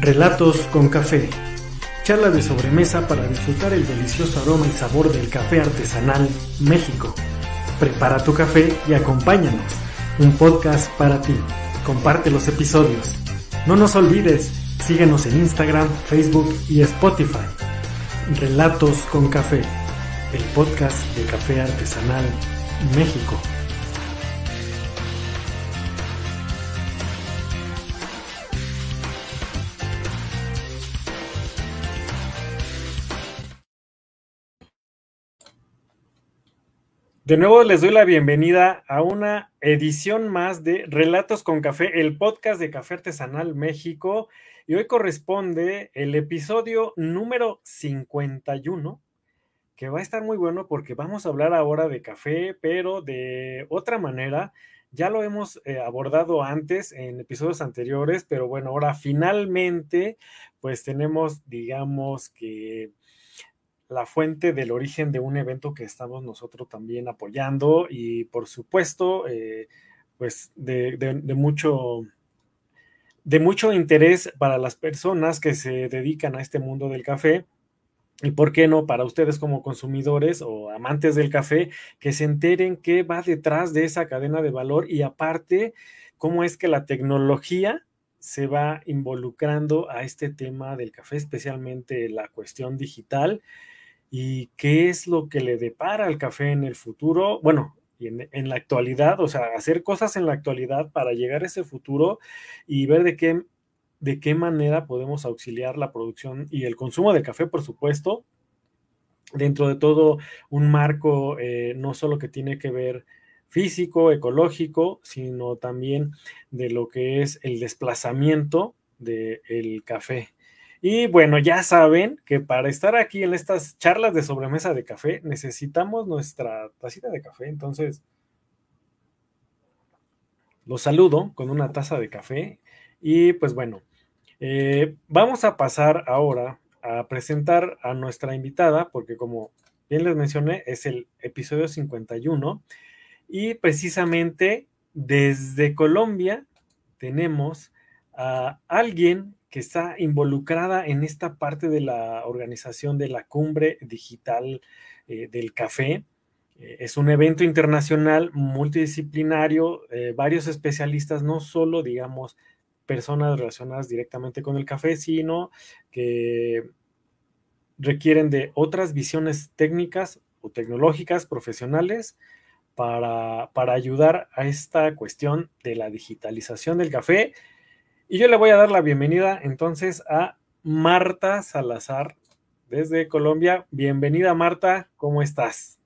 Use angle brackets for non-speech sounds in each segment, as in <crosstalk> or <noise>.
Relatos con café. Charla de sobremesa para disfrutar el delicioso aroma y sabor del café artesanal México. Prepara tu café y acompáñanos. Un podcast para ti. Comparte los episodios. No nos olvides, síguenos en Instagram, Facebook y Spotify. Relatos con café. El podcast de café artesanal México. De nuevo les doy la bienvenida a una edición más de Relatos con Café, el podcast de Café Artesanal México. Y hoy corresponde el episodio número 51, que va a estar muy bueno porque vamos a hablar ahora de café, pero de otra manera. Ya lo hemos eh, abordado antes en episodios anteriores, pero bueno, ahora finalmente pues tenemos, digamos que la fuente del origen de un evento que estamos nosotros también apoyando y por supuesto, eh, pues de, mucho de mucho interés para las personas que se dedican a este mundo del café y por qué no para ustedes como consumidores o amantes del café que se enteren qué va detrás de esa cadena de valor y aparte cómo es que la tecnología se va involucrando a este tema del café, especialmente la cuestión digital y qué es lo que le depara al café en el futuro, bueno, en, la actualidad, o sea, hacer cosas en la actualidad para llegar a ese futuro y ver de qué, de qué manera podemos auxiliar la producción y el consumo de café, por supuesto, dentro de todo un marco eh, no solo que tiene que ver físico, ecológico, sino también de lo que es el desplazamiento del café. Y bueno, ya saben que para estar aquí en estas charlas de sobremesa de café necesitamos nuestra tacita de café. Entonces, los saludo con una taza de café. Y pues bueno, eh, vamos a pasar ahora a presentar a nuestra invitada, porque como bien les mencioné, es el episodio 51. Y precisamente desde Colombia tenemos a alguien que está involucrada en esta parte de la organización de la cumbre digital eh, del café. Eh, es un evento internacional multidisciplinario, eh, varios especialistas, no solo, digamos, personas relacionadas directamente con el café, sino que requieren de otras visiones técnicas o tecnológicas profesionales para, para ayudar a esta cuestión de la digitalización del café y yo le voy a dar la bienvenida entonces a Marta Salazar desde Colombia. Bienvenida Marta, ¿cómo estás?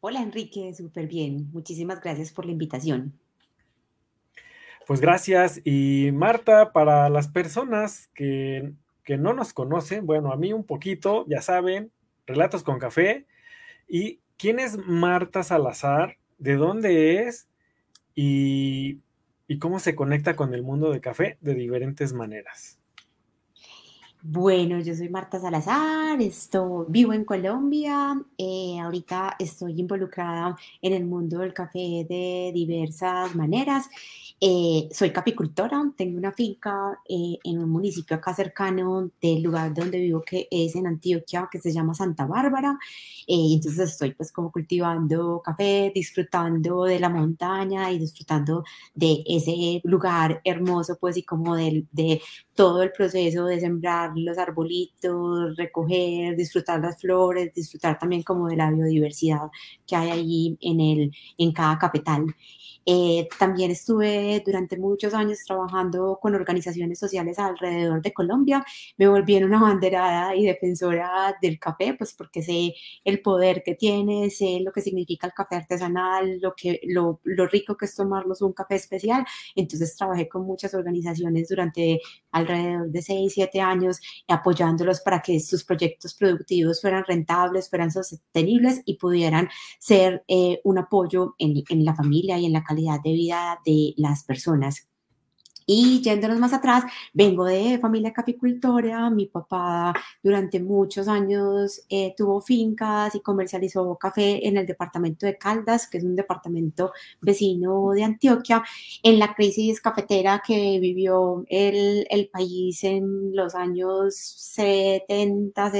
Hola Enrique, súper bien. Muchísimas gracias por la invitación. Pues gracias. Y Marta, para las personas que, que no nos conocen, bueno, a mí un poquito, ya saben, Relatos con Café. ¿Y quién es Marta Salazar? ¿De dónde es? Y y cómo se conecta con el mundo del café de diferentes maneras. Bueno, yo soy Marta Salazar, estoy, vivo en Colombia, eh, ahorita estoy involucrada en el mundo del café de diversas maneras eh, soy capicultora, tengo una finca eh, en un municipio acá cercano del lugar donde vivo, que es en Antioquia, que se llama Santa Bárbara. Eh, entonces estoy pues como cultivando café, disfrutando de la montaña y disfrutando de ese lugar hermoso, pues y como de, de todo el proceso de sembrar los arbolitos, recoger, disfrutar las flores, disfrutar también como de la biodiversidad que hay allí en, el, en cada capital. Eh, también estuve durante muchos años trabajando con organizaciones sociales alrededor de Colombia. Me volví en una banderada y defensora del café, pues porque sé el poder que tiene, sé lo que significa el café artesanal, lo, que, lo, lo rico que es tomarnos un café especial. Entonces trabajé con muchas organizaciones durante alrededor de 6, 7 años apoyándolos para que sus proyectos productivos fueran rentables, fueran sostenibles y pudieran ser eh, un apoyo en, en la familia y en la calidad de vida de las personas. Y yéndonos más atrás, vengo de familia caficultora, mi papá durante muchos años eh, tuvo fincas y comercializó café en el departamento de Caldas, que es un departamento vecino de Antioquia. En la crisis cafetera que vivió el, el país en los años 70,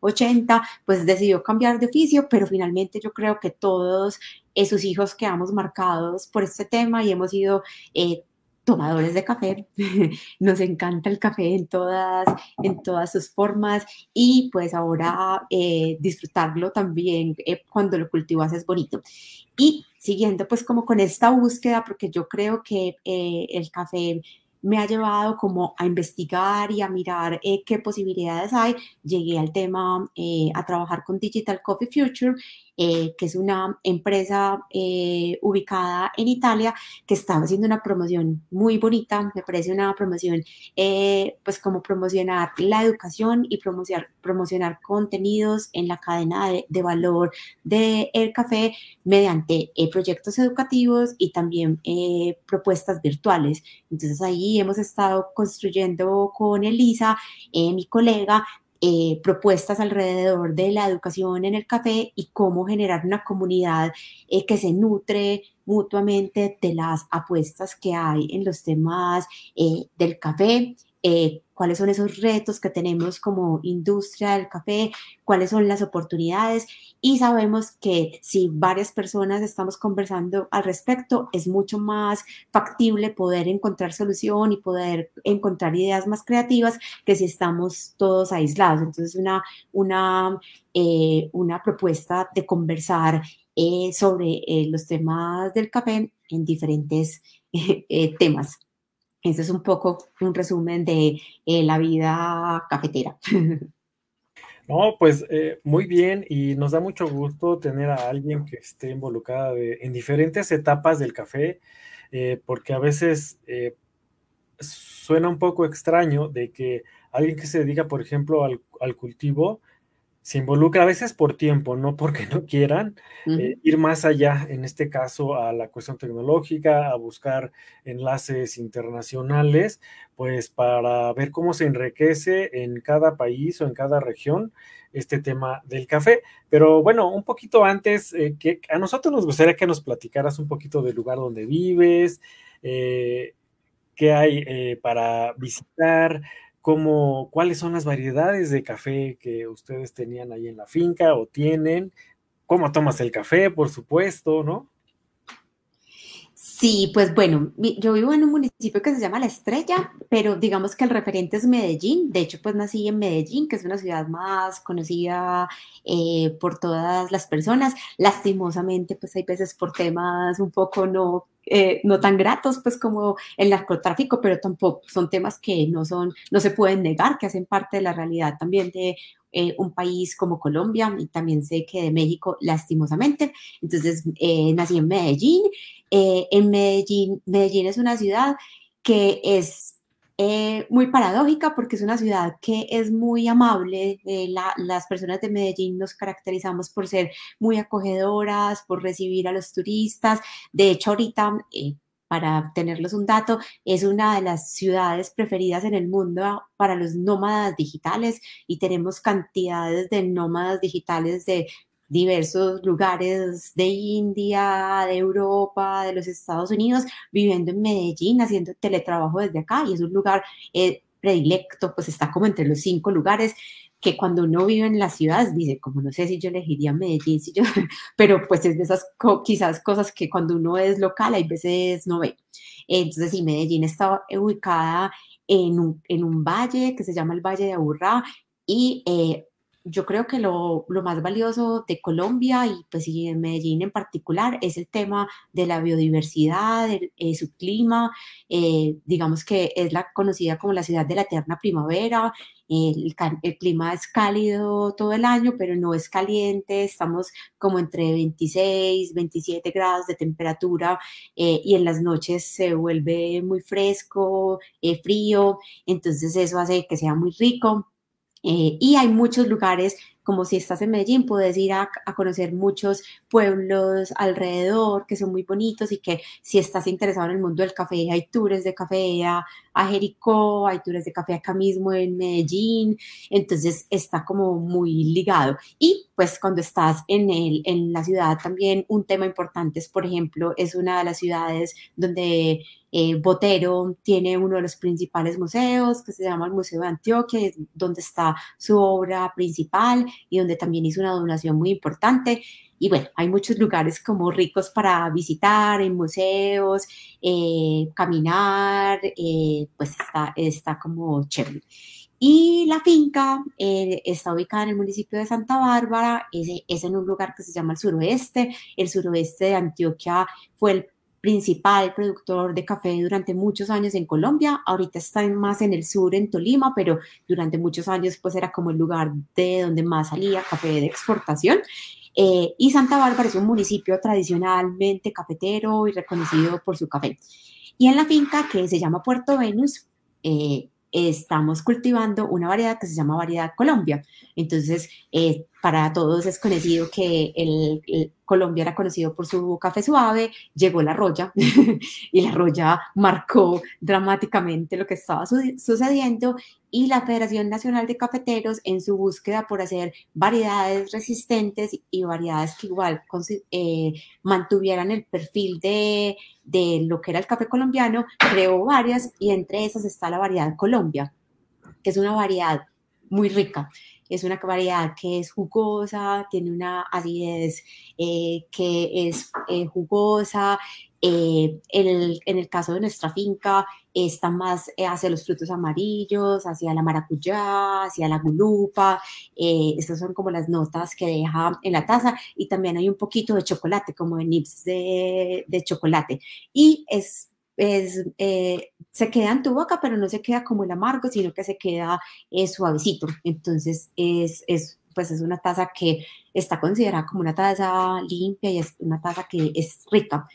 80, pues decidió cambiar de oficio, pero finalmente yo creo que todos eh, sus hijos quedamos marcados por este tema y hemos ido eh, tomadores de café. <laughs> Nos encanta el café en todas, en todas sus formas y pues ahora eh, disfrutarlo también eh, cuando lo cultivas es bonito. Y siguiendo pues como con esta búsqueda, porque yo creo que eh, el café me ha llevado como a investigar y a mirar qué posibilidades hay. Llegué al tema a trabajar con Digital Coffee Future eh, que es una empresa eh, ubicada en Italia que estaba haciendo una promoción muy bonita, me parece una promoción, eh, pues como promocionar la educación y promocionar, promocionar contenidos en la cadena de, de valor del el café mediante proyectos educativos y también propuestas virtuales. Entonces ahí hemos estado construyendo con Elisa, mi colega, eh, propuestas alrededor de la educación en el café y cómo generar una comunidad eh, que se nutre mutuamente de las apuestas que hay en los temas eh, del café eh, cuáles son esos retos que tenemos como industria del café, cuáles son las oportunidades y sabemos que si varias personas estamos conversando al respecto, es mucho más factible poder encontrar solución y poder encontrar ideas más creativas que si estamos todos aislados. Entonces, una, una, eh, una propuesta de conversar eh, sobre los temas del café en diferentes <laughs> temas. Ese es un poco un resumen de eh, la vida cafetera. <laughs> No, pues eh, muy bien y nos da mucho gusto tener a alguien que esté involucrada en diferentes etapas del café, eh, porque a veces suena un poco extraño de que alguien que se dedica, por ejemplo, al cultivo, se involucra a veces por tiempo, no porque no quieran eh, ir más allá, en este caso a la cuestión tecnológica, a buscar enlaces internacionales, pues para ver cómo se enriquece en cada país o en cada región este tema del café. Pero bueno, un poquito antes, eh, que a nosotros nos gustaría que nos platicaras un poquito del lugar donde vives, eh, qué hay para visitar, cómo, cuáles son las variedades de café que ustedes tenían ahí en la finca o tienen, cómo tomas el café, por supuesto, ¿no? Sí, pues bueno, yo vivo en un municipio que se llama La Estrella, pero digamos que el referente es Medellín. De hecho, pues nací en Medellín, que es una ciudad más conocida eh, por todas las personas. Lastimosamente, pues hay veces por temas un poco no eh, no tan gratos pues como el narcotráfico, pero tampoco son temas que no son, no se pueden negar, que hacen parte de la realidad también de eh, un país como Colombia y también sé que de México lastimosamente. Entonces eh, nací en Medellín. en Medellín, Medellín es una ciudad que es eh, muy paradójica porque es una ciudad que es muy amable. Eh, las personas de Medellín nos caracterizamos por ser muy acogedoras, por recibir a los turistas. De hecho, ahorita, eh, para tenerles un dato, es una de las ciudades preferidas en el mundo para los nómadas digitales y tenemos cantidades de nómadas digitales de diversos lugares de India, de Europa, de los Estados Unidos, viviendo en Medellín, haciendo teletrabajo desde acá y es un lugar eh, predilecto, pues está como entre los cinco lugares que cuando uno vive en las ciudades dice, como no sé si yo elegiría Medellín, si yo, <laughs> pero pues es de esas quizás cosas que cuando uno es local hay veces no ve. Entonces, sí, Medellín está ubicada en un, en un valle que se llama el Valle de Aburrá y eh, yo creo que lo, más valioso de Colombia y pues y en Medellín en particular es el tema de la biodiversidad, eh, su clima, eh, digamos que es la conocida como la ciudad de la eterna primavera, el, clima es cálido todo el año, pero no es caliente, estamos como entre 26, 27 grados de temperatura eh, y en las noches se vuelve muy fresco, frío, entonces eso hace que sea muy rico. Eh, y hay muchos lugares como si estás en Medellín, puedes ir a, conocer muchos pueblos alrededor que son muy bonitos y que si estás interesado en el mundo del café, hay tours de café a, a Jericó, hay tours de café acá mismo en Medellín, entonces está como muy ligado. Y pues cuando estás en, el, en la ciudad también un tema importante es, por ejemplo, es una de las ciudades donde eh, Botero tiene uno de los principales museos que se llama el Museo de Antioquia, donde está su obra principal y donde también hizo una donación muy importante. Y bueno, hay muchos lugares como ricos para visitar, en museos, eh, caminar, eh, pues está, está como chévere. Y la finca eh, está ubicada en el municipio de Santa Bárbara, es, es en un lugar que se llama el suroeste. El suroeste de Antioquia fue el principal productor de café durante muchos años en Colombia. Ahorita está más en el sur, en Tolima, pero durante muchos años pues era como el lugar de donde más salía café de exportación. Eh, y Santa Bárbara es un municipio tradicionalmente cafetero y reconocido por su café. Y en la finca que se llama Puerto Venus, eh, estamos cultivando una variedad que se llama variedad Colombia. Entonces, eh, para todos es conocido que el, Colombia era conocido por su café suave, llegó la roya <laughs> y la roya marcó dramáticamente lo que estaba sucediendo y la Federación Nacional de Cafeteros en su búsqueda por hacer variedades resistentes y variedades que igual eh, mantuvieran el perfil de, de lo que era el café colombiano, creó varias y entre esas está la variedad Colombia, que es una variedad muy rica es una variedad que es jugosa, tiene una acidez eh, que es eh, jugosa. Eh, en, el, caso de nuestra finca, está más hacia los frutos amarillos, hacia la maracuyá, hacia la gulupa. estas son como las notas que deja en la taza. Y también hay un poquito de chocolate, como de nips de, de chocolate. Y es es, eh, se queda en tu boca, pero no se queda como el amargo, sino que se queda eh, suavecito. Entonces, es, es, pues es una taza que está considerada como una taza limpia y es una taza que es rica.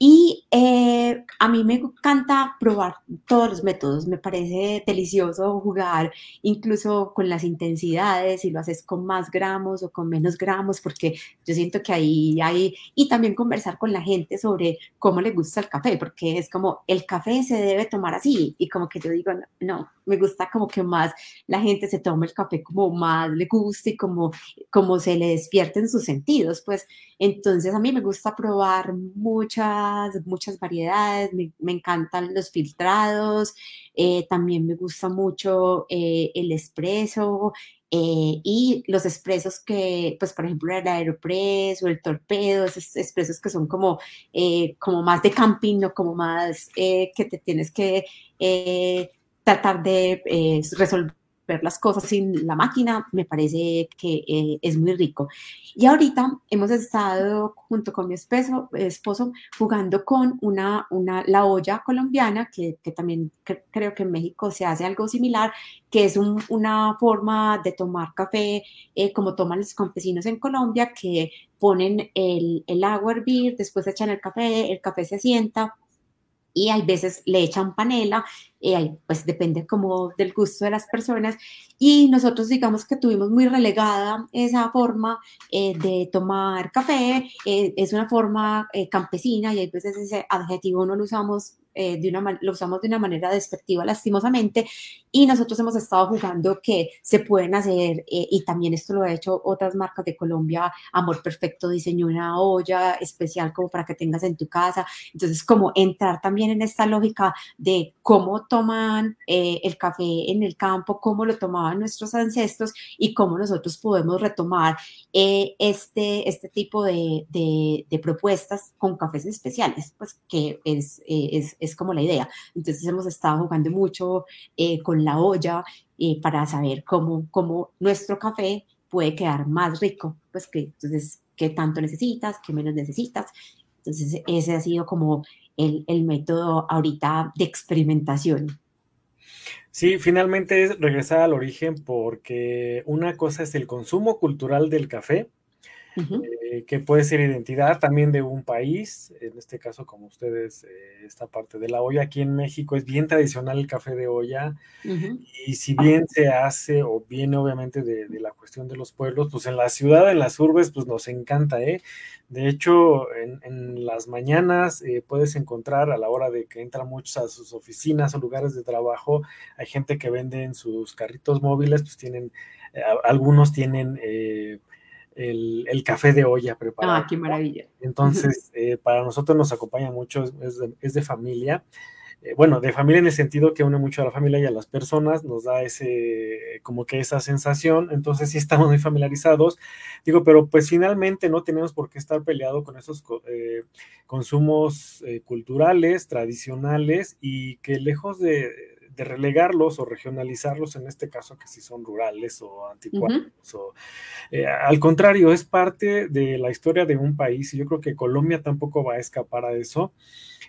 Y eh, a mí me encanta probar todos los métodos, me parece delicioso jugar incluso con las intensidades, si lo haces con más gramos o con menos gramos, porque yo siento que ahí hay, y también conversar con la gente sobre cómo le gusta el café, porque es como el café se debe tomar así, y como que yo digo, no, me gusta como que más la gente se tome el café como más le guste y como, como se le despierten sus sentidos, pues entonces a mí me gusta probar muchas, muchas variedades, me, encantan los filtrados, eh, también me gusta mucho eh, el espresso, eh, y los expresos que, pues por ejemplo, el Aeropress o el Torpedo, esos expresos que son como, como más de camping, no como más que te tienes que tratar de resolver ver las cosas sin la máquina, me parece que eh, es muy rico. Y ahorita hemos estado junto con mi esposo, jugando con una, una, la olla colombiana, que, también creo que en México se hace algo similar, que es una forma de tomar café eh, como toman los campesinos en Colombia, que ponen el, el agua a hervir, después echan el café, el café se sienta y hay veces le echan panela, eh, pues depende como del gusto de las personas. Y nosotros digamos que tuvimos muy relegada esa forma eh, de tomar café, eh, es una forma campesina y hay veces ese adjetivo no lo usamos eh, de una, lo usamos de una manera despectiva lastimosamente y nosotros hemos estado jugando que se pueden hacer eh, y también esto lo ha hecho otras marcas de Colombia, Amor Perfecto diseñó una olla especial como para que tengas en tu casa, entonces como entrar también en esta lógica de cómo toman eh, el café en el campo, cómo lo tomaban nuestros ancestros y cómo nosotros podemos retomar este, este tipo de, de, de, propuestas con cafés especiales, pues que es, es es como la idea. Entonces hemos estado jugando mucho eh, con la olla eh, para saber cómo, cómo nuestro café puede quedar más rico, pues que entonces qué tanto necesitas, qué menos necesitas. Entonces ese ha sido como el, el método ahorita de experimentación. Sí, finalmente es regresar al origen porque una cosa es el consumo cultural del café eh, que puede ser identidad también de un país, en este caso como ustedes, eh, esta parte de la olla, aquí en México es bien tradicional el café de olla, y si bien se hace o viene obviamente de, la cuestión de los pueblos, pues en la ciudad, en las urbes, pues nos encanta, ¿eh? De hecho, en, las mañanas eh, puedes encontrar a la hora de que entran muchos a sus oficinas o lugares de trabajo, hay gente que vende en sus carritos móviles, pues tienen, algunos tienen el, café de olla preparado. Ah, qué maravilla. Entonces, <laughs> eh, para nosotros nos acompaña mucho, es de, familia. Eh, bueno, de familia en el sentido que une mucho a la familia y a las personas, nos da ese, como que esa sensación, entonces sí estamos muy familiarizados, digo, pero pues finalmente no tenemos por qué estar peleado con esos eh, consumos culturales, tradicionales y que lejos de, de relegarlos o regionalizarlos, en este caso que si son rurales o anticuados. Eh, al contrario, es parte de la historia de un país y yo creo que Colombia tampoco va a escapar a eso.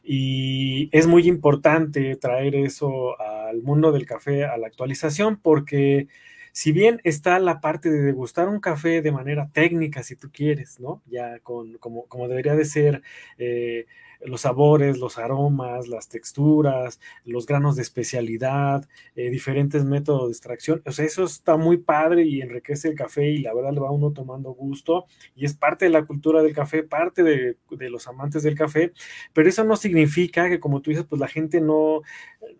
Y es muy importante traer eso al mundo del café, a la actualización, porque si bien está la parte de degustar un café de manera técnica, si tú quieres, ¿no? Ya con, como, como debería de ser. Eh, los sabores, los aromas, las texturas, los granos de especialidad, eh, diferentes métodos de extracción. O sea, eso está muy padre y enriquece el café y la verdad le va uno tomando gusto y es parte de la cultura del café, parte de, los amantes del café, pero eso no significa que como tú dices, pues la gente no,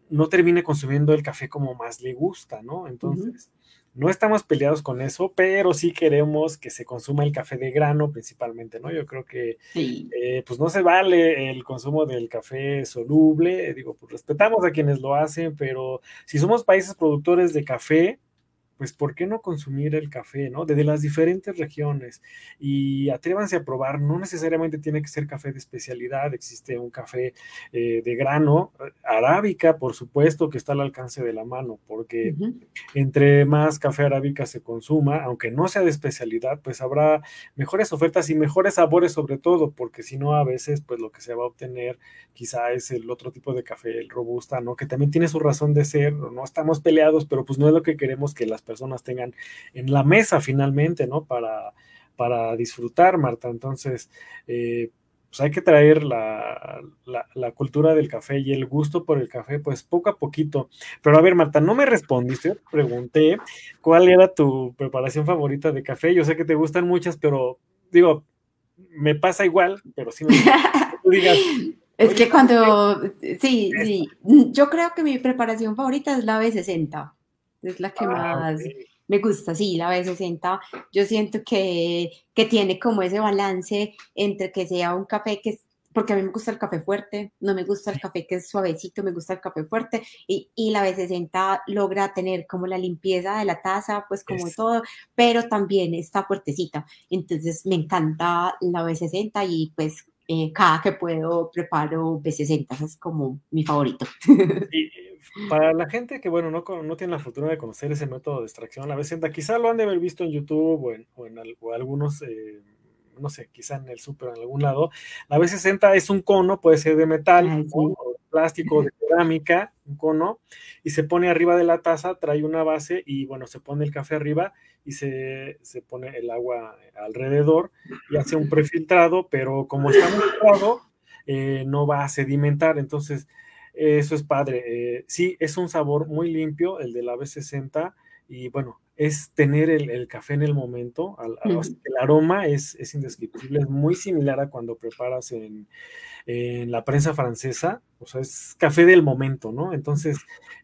no termine consumiendo el café como más le gusta, ¿no? Entonces... No estamos peleados con eso, pero sí queremos que se consuma el café de grano principalmente, ¿no? Yo creo que eh, pues no se vale el consumo del café soluble, digo, pues respetamos a quienes lo hacen, pero si somos países productores de café, pues ¿por qué no consumir el café, ¿no? Desde las diferentes regiones y atrévanse a probar, no necesariamente tiene que ser café de especialidad, existe un café eh, de grano, arábica, por supuesto, que está al alcance de la mano, porque entre más café arábica se consuma, aunque no sea de especialidad, pues habrá mejores ofertas y mejores sabores sobre todo, porque si no a veces pues lo que se va a obtener quizá es el otro tipo de café, el robusta, ¿no? Que también tiene su razón de ser, no estamos peleados, pero pues no es lo que queremos que las personas tengan en la mesa finalmente, ¿no? Para, para disfrutar, Marta. Entonces, eh, pues hay que traer la, la, cultura del café y el gusto por el café, pues poco a poquito. Pero a ver, Marta, no me respondiste, pregunté cuál era tu preparación favorita de café. Yo sé que te gustan muchas, pero digo, me pasa igual, pero sí me digas. <laughs> Es que cuando, sí, sí, yo creo que mi preparación favorita es la B60. Es la que ah, más me gusta, sí, la B60. Yo siento que, que tiene como ese balance entre que sea un café que es porque a mí me gusta el café fuerte, no me gusta el café que es suavecito, me gusta el café fuerte y, y la B60 logra tener como la limpieza de la taza, pues como todo, pero también está fuertecita. Entonces me encanta la B60 y pues eh, cada que puedo preparo B60, es como mi favorito. Para la gente que, bueno, no, no tiene la fortuna de conocer ese método de extracción, la B60, quizá lo han de haber visto en YouTube o en, o en algunos, eh, no sé, quizá en el súper, en algún lado. La B60 es un cono, puede ser de metal, o de plástico, de <laughs> cerámica, un cono, y se pone arriba de la taza, trae una base y, bueno, se pone el café arriba y se, se pone el agua alrededor y hace un prefiltrado, pero como está muy eh, no va a sedimentar, entonces eso es padre. Eh, sí, es un sabor muy limpio, el de la B60, y bueno, es tener el, café en el momento. El aroma es, indescriptible, es muy similar a cuando preparas en, la prensa francesa, o sea, es café del momento, ¿no? Entonces,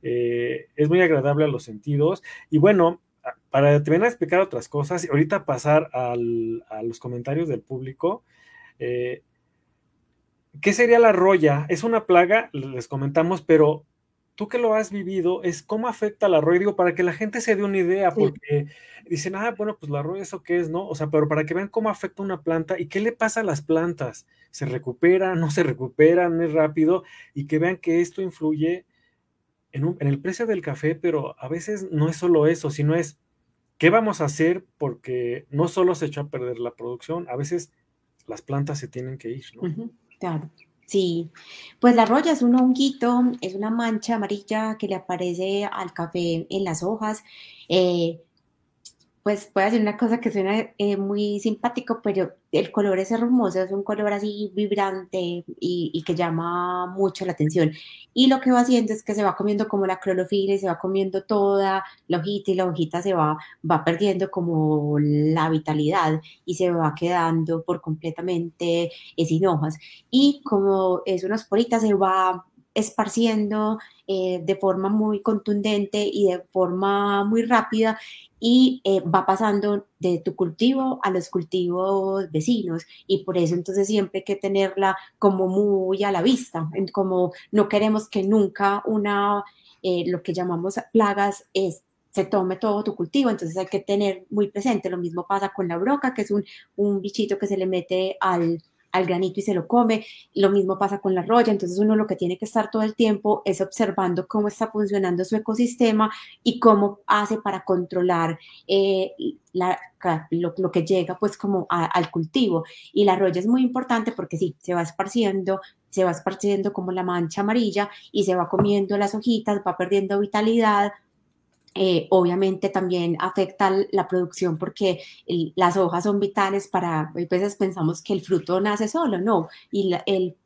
eh, es muy agradable a los sentidos. Y bueno, para terminar de explicar otras cosas, y ahorita pasar a los comentarios del público, eh, ¿Qué sería la roya? Es una plaga, les comentamos, pero tú que lo has vivido, es cómo afecta la roya, digo, para que la gente se dé una idea, porque dicen, ah, bueno, pues la roya, ¿eso qué es, no? O sea, pero para que vean cómo afecta una planta y qué le pasa a las plantas, ¿se recuperan, no se recuperan, es rápido? Y que vean que esto influye en, en el precio del café, pero a veces no es solo eso, sino es, ¿qué vamos a hacer? Porque no solo se echó a perder la producción, a veces las plantas se tienen que ir, ¿no? Claro, sí. Pues la roya es un honguito, es una mancha amarilla que le aparece al café en las hojas. Eh, pues puede ser una cosa que suena eh, muy simpático, pero el color es hermoso, es un color así vibrante y, que llama mucho la atención. Y lo que va haciendo es que se va comiendo como la clorofila y se va comiendo toda la hojita y la hojita se va, va perdiendo como la vitalidad y se va quedando por completamente sin hojas. Y como es una esporita, se va esparciendo eh, de forma muy contundente y de forma muy rápida y eh, va pasando de tu cultivo a los cultivos vecinos y por eso entonces siempre hay que tenerla como muy a la vista, como no queremos que nunca una, eh, lo que llamamos plagas es se tome todo tu cultivo, entonces hay que tener muy presente, lo mismo pasa con la broca, que es un, un bichito que se le mete al, al granito y se lo come. Lo mismo pasa con la roya, entonces uno lo que tiene que estar todo el tiempo es observando cómo está funcionando su ecosistema y cómo hace para controlar eh, lo, que llega pues como al cultivo. Y la roya es muy importante porque sí, se va esparciendo, se va esparciendo como la mancha amarilla y se va comiendo las hojitas, va perdiendo vitalidad, eh, obviamente también afecta la producción porque las hojas son vitales para, a veces pensamos que el fruto nace solo, no, y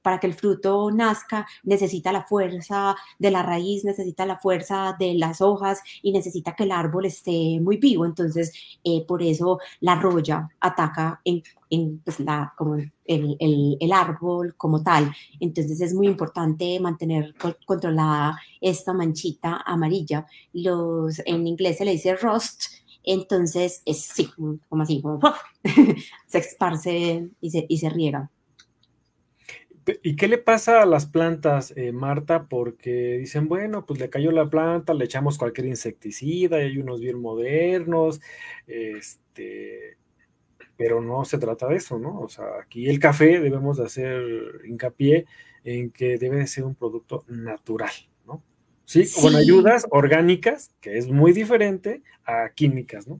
para que el fruto nazca necesita la fuerza de la raíz, necesita la fuerza de las hojas y necesita que el árbol esté muy vivo, entonces eh, por eso la roya ataca en en pues, la, como el, el, el, árbol como tal. Entonces es muy importante mantener controlada esta manchita amarilla. Los, en inglés se le dice rust, entonces es sí, como así, como <laughs> se esparce y se, y se riega. ¿Y qué le pasa a las plantas, eh, Marta? Porque dicen, bueno, pues le cayó la planta, le echamos cualquier insecticida, hay unos bien modernos, este, pero no se trata de eso, ¿no? O sea, aquí el café debemos de hacer hincapié en que debe de ser un producto natural, ¿no? Sí, con ayudas orgánicas, que es muy diferente a químicas, ¿no?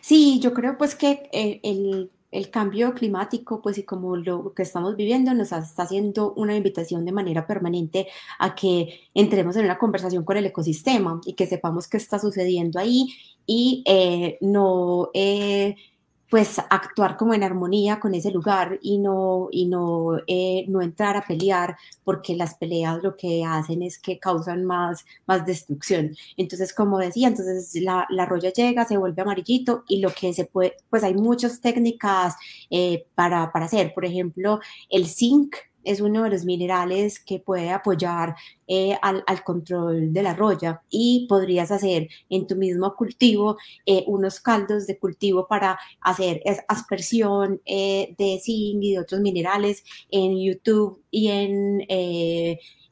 Sí, yo creo pues que eh, el, el, cambio climático, pues y como lo que estamos viviendo, nos está haciendo una invitación de manera permanente a que entremos en una conversación con el ecosistema y que sepamos qué está sucediendo ahí y eh, no... Eh, pues actuar como en armonía con ese lugar y no, y no, eh, no entrar a pelear, porque las peleas lo que hacen es que causan más, más destrucción. Entonces, como decía, entonces la, la roya llega, se vuelve amarillito y lo que se puede, pues hay muchas técnicas eh, para, para hacer. Por ejemplo, el zinc es uno de los minerales que puede apoyar eh, al, control de la roya. Y podrías hacer en tu mismo cultivo eh, unos caldos de cultivo para hacer aspersión eh, de zinc y de otros minerales en YouTube y en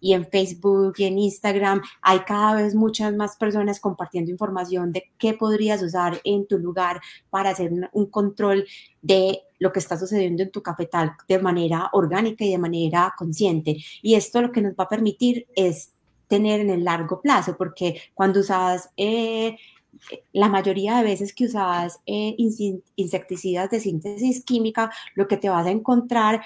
y en Facebook y en Instagram hay cada vez muchas más personas compartiendo información de qué podrías usar en tu lugar para hacer un, control de lo que está sucediendo en tu cafetal de manera orgánica y de manera consciente. Y esto lo que nos va a permitir es tener en el largo plazo, porque cuando usas... Eh, la mayoría de veces que usas eh, insecticidas de síntesis química, lo que te vas a encontrar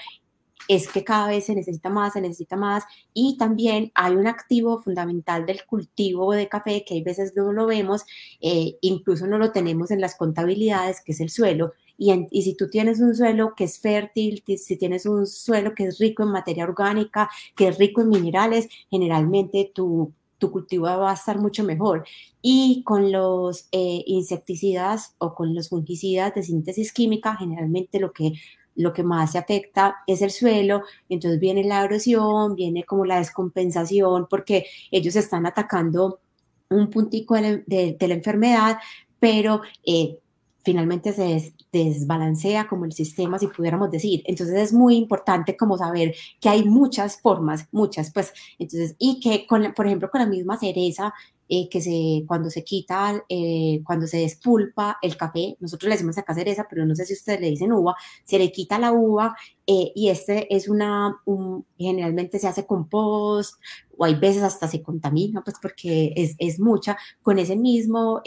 es que cada vez se necesita más, se necesita más y también hay un activo fundamental del cultivo de café que hay veces no lo vemos, eh, incluso no lo tenemos en las contabilidades, que es el suelo. Y, y, si tú tienes un suelo que es fértil, si tienes un suelo que es rico en materia orgánica, que es rico en minerales, generalmente tu, tu cultivo va a estar mucho mejor. Y con los eh, insecticidas o con los fungicidas de síntesis química, generalmente lo que lo que más se afecta es el suelo, entonces viene la erosión, viene como la descompensación, porque ellos están atacando un puntico de, la enfermedad, pero eh, finalmente se desbalancea como el sistema, si pudiéramos decir. Entonces es muy importante como saber que hay muchas formas, muchas, pues, entonces, y que, con, por ejemplo, con la misma cereza, eh, que se, cuando se quita, eh, cuando se despulpa el café, nosotros le decimos acá cereza, pero no sé si ustedes le dicen uva, se le quita la uva eh, y este es una, generalmente se hace compost o hay veces hasta se contamina, pues porque es, es mucha. Con ese mismo,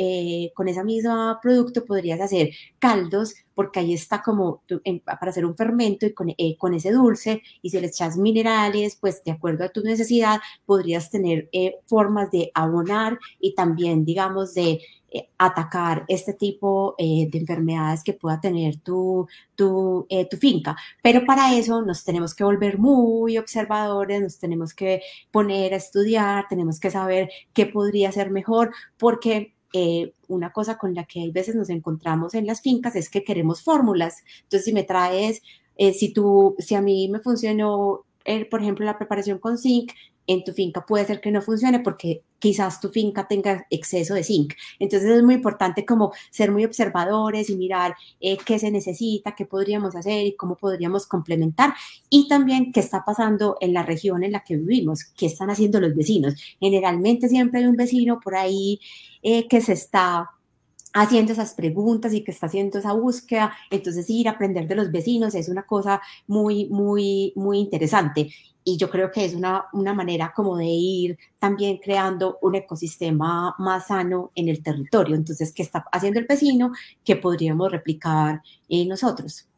con esa misma producto podrías hacer caldos porque ahí está como para hacer un fermento y con, eh, con, ese dulce, y si le echas minerales, pues de acuerdo a tu necesidad, podrías tener eh, formas de abonar y también, digamos, de eh, atacar este tipo de enfermedades que pueda tener tu, tu, tu, finca. Pero para eso nos tenemos que volver muy observadores, nos tenemos que poner a estudiar, tenemos que saber qué podría ser mejor, porque eh, una cosa con la que hay veces nos encontramos en las fincas es que queremos fórmulas. Entonces, si me traes, eh, si tú, si a mí me funcionó, eh, por ejemplo, la preparación con zinc, en tu finca puede ser que no funcione porque quizás tu finca tenga exceso de zinc. Entonces es muy importante como ser muy observadores y mirar eh, qué se necesita, qué podríamos hacer y cómo podríamos complementar. Y también qué está pasando en la región en la que vivimos, qué están haciendo los vecinos. Generalmente siempre hay un vecino por ahí eh, que se está haciendo esas preguntas y que está haciendo esa búsqueda. Entonces, ir a aprender de los vecinos es una cosa muy, muy, muy interesante. Y yo creo que es una, una manera como de ir también creando un ecosistema más sano en el territorio. Entonces, ¿qué está haciendo el vecino que podríamos replicar en nosotros?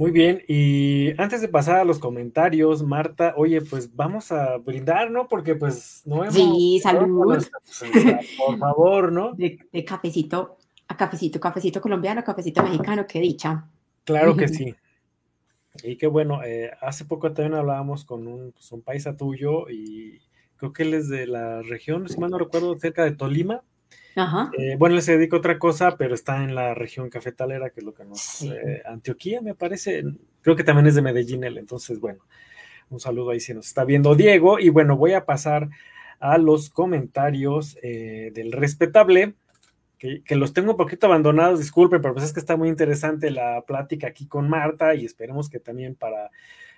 Muy bien, y antes de pasar a los comentarios, Marta, oye, pues vamos a brindar, ¿no? Porque pues no hemos... Sí, salud. Por favor, ¿no? De, cafecito a cafecito, cafecito colombiano, cafecito mexicano, qué dicha. Claro que <laughs> sí. Y qué bueno, eh, hace poco también hablábamos con un, pues, un paisa tuyo y creo que él es de la región, si mal no recuerdo, cerca de Tolima. Eh, bueno, él se dedica a otra cosa, pero está en la región cafetalera, que es lo que nos... Eh, Antioquía, me parece. Creo que también es de Medellín él. Entonces, bueno, un saludo ahí si nos está viendo Diego. Y bueno, voy a pasar a los comentarios eh, del respetable, que, que, los tengo un poquito abandonados, disculpen, pero pues es que está muy interesante la plática aquí con Marta y esperemos que también para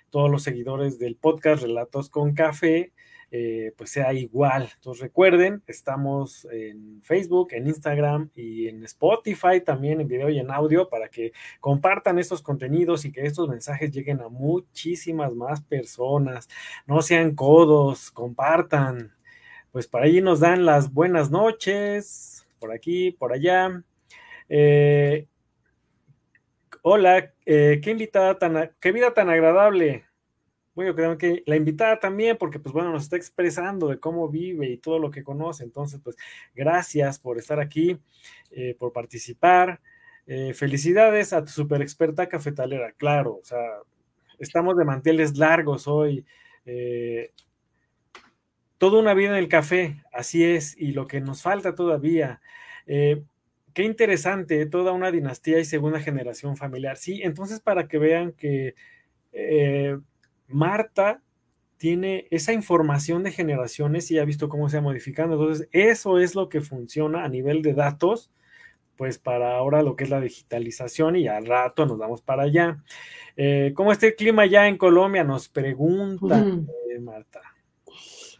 todos los seguidores del podcast Relatos con Café, eh, pues sea igual. Entonces recuerden, estamos en Facebook, en Instagram y en Spotify también en video y en audio para que compartan estos contenidos y que estos mensajes lleguen a muchísimas más personas. No sean codos, compartan. Pues para allí nos dan las buenas noches, por aquí, por allá. Eh, hola, eh, qué invitada tan, qué vida tan agradable. Bueno, creo que la invitada también, porque pues bueno, nos está expresando de cómo vive y todo lo que conoce. Entonces, pues gracias por estar aquí, eh, por participar. Eh, felicidades a tu super experta cafetalera, claro, o sea, estamos de manteles largos hoy. Eh, toda una vida en el café, así es, y lo que nos falta todavía. qué interesante, toda una dinastía y segunda generación familiar. Sí, entonces para que vean que Marta tiene esa información de generaciones y ha visto cómo se ha modificando. Entonces, eso es lo que funciona a nivel de datos, pues para ahora lo que es la digitalización y al rato nos vamos para allá. Eh, ¿Cómo está el clima ya en Colombia? Nos pregunta eh, Marta.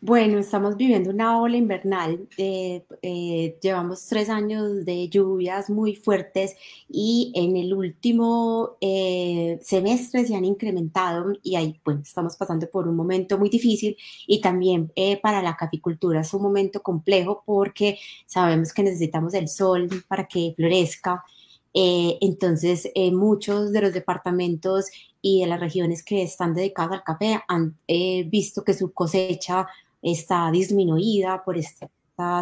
Bueno, estamos viviendo una ola invernal. Eh, eh, llevamos tres años de lluvias muy fuertes y en el último eh, semestre se han incrementado y ahí, estamos pasando por un momento muy difícil y también para la caficultura es un momento complejo porque sabemos que necesitamos el sol para que florezca. entonces, muchos de los departamentos y de las regiones que están dedicadas al café han visto que su cosecha está disminuida por esta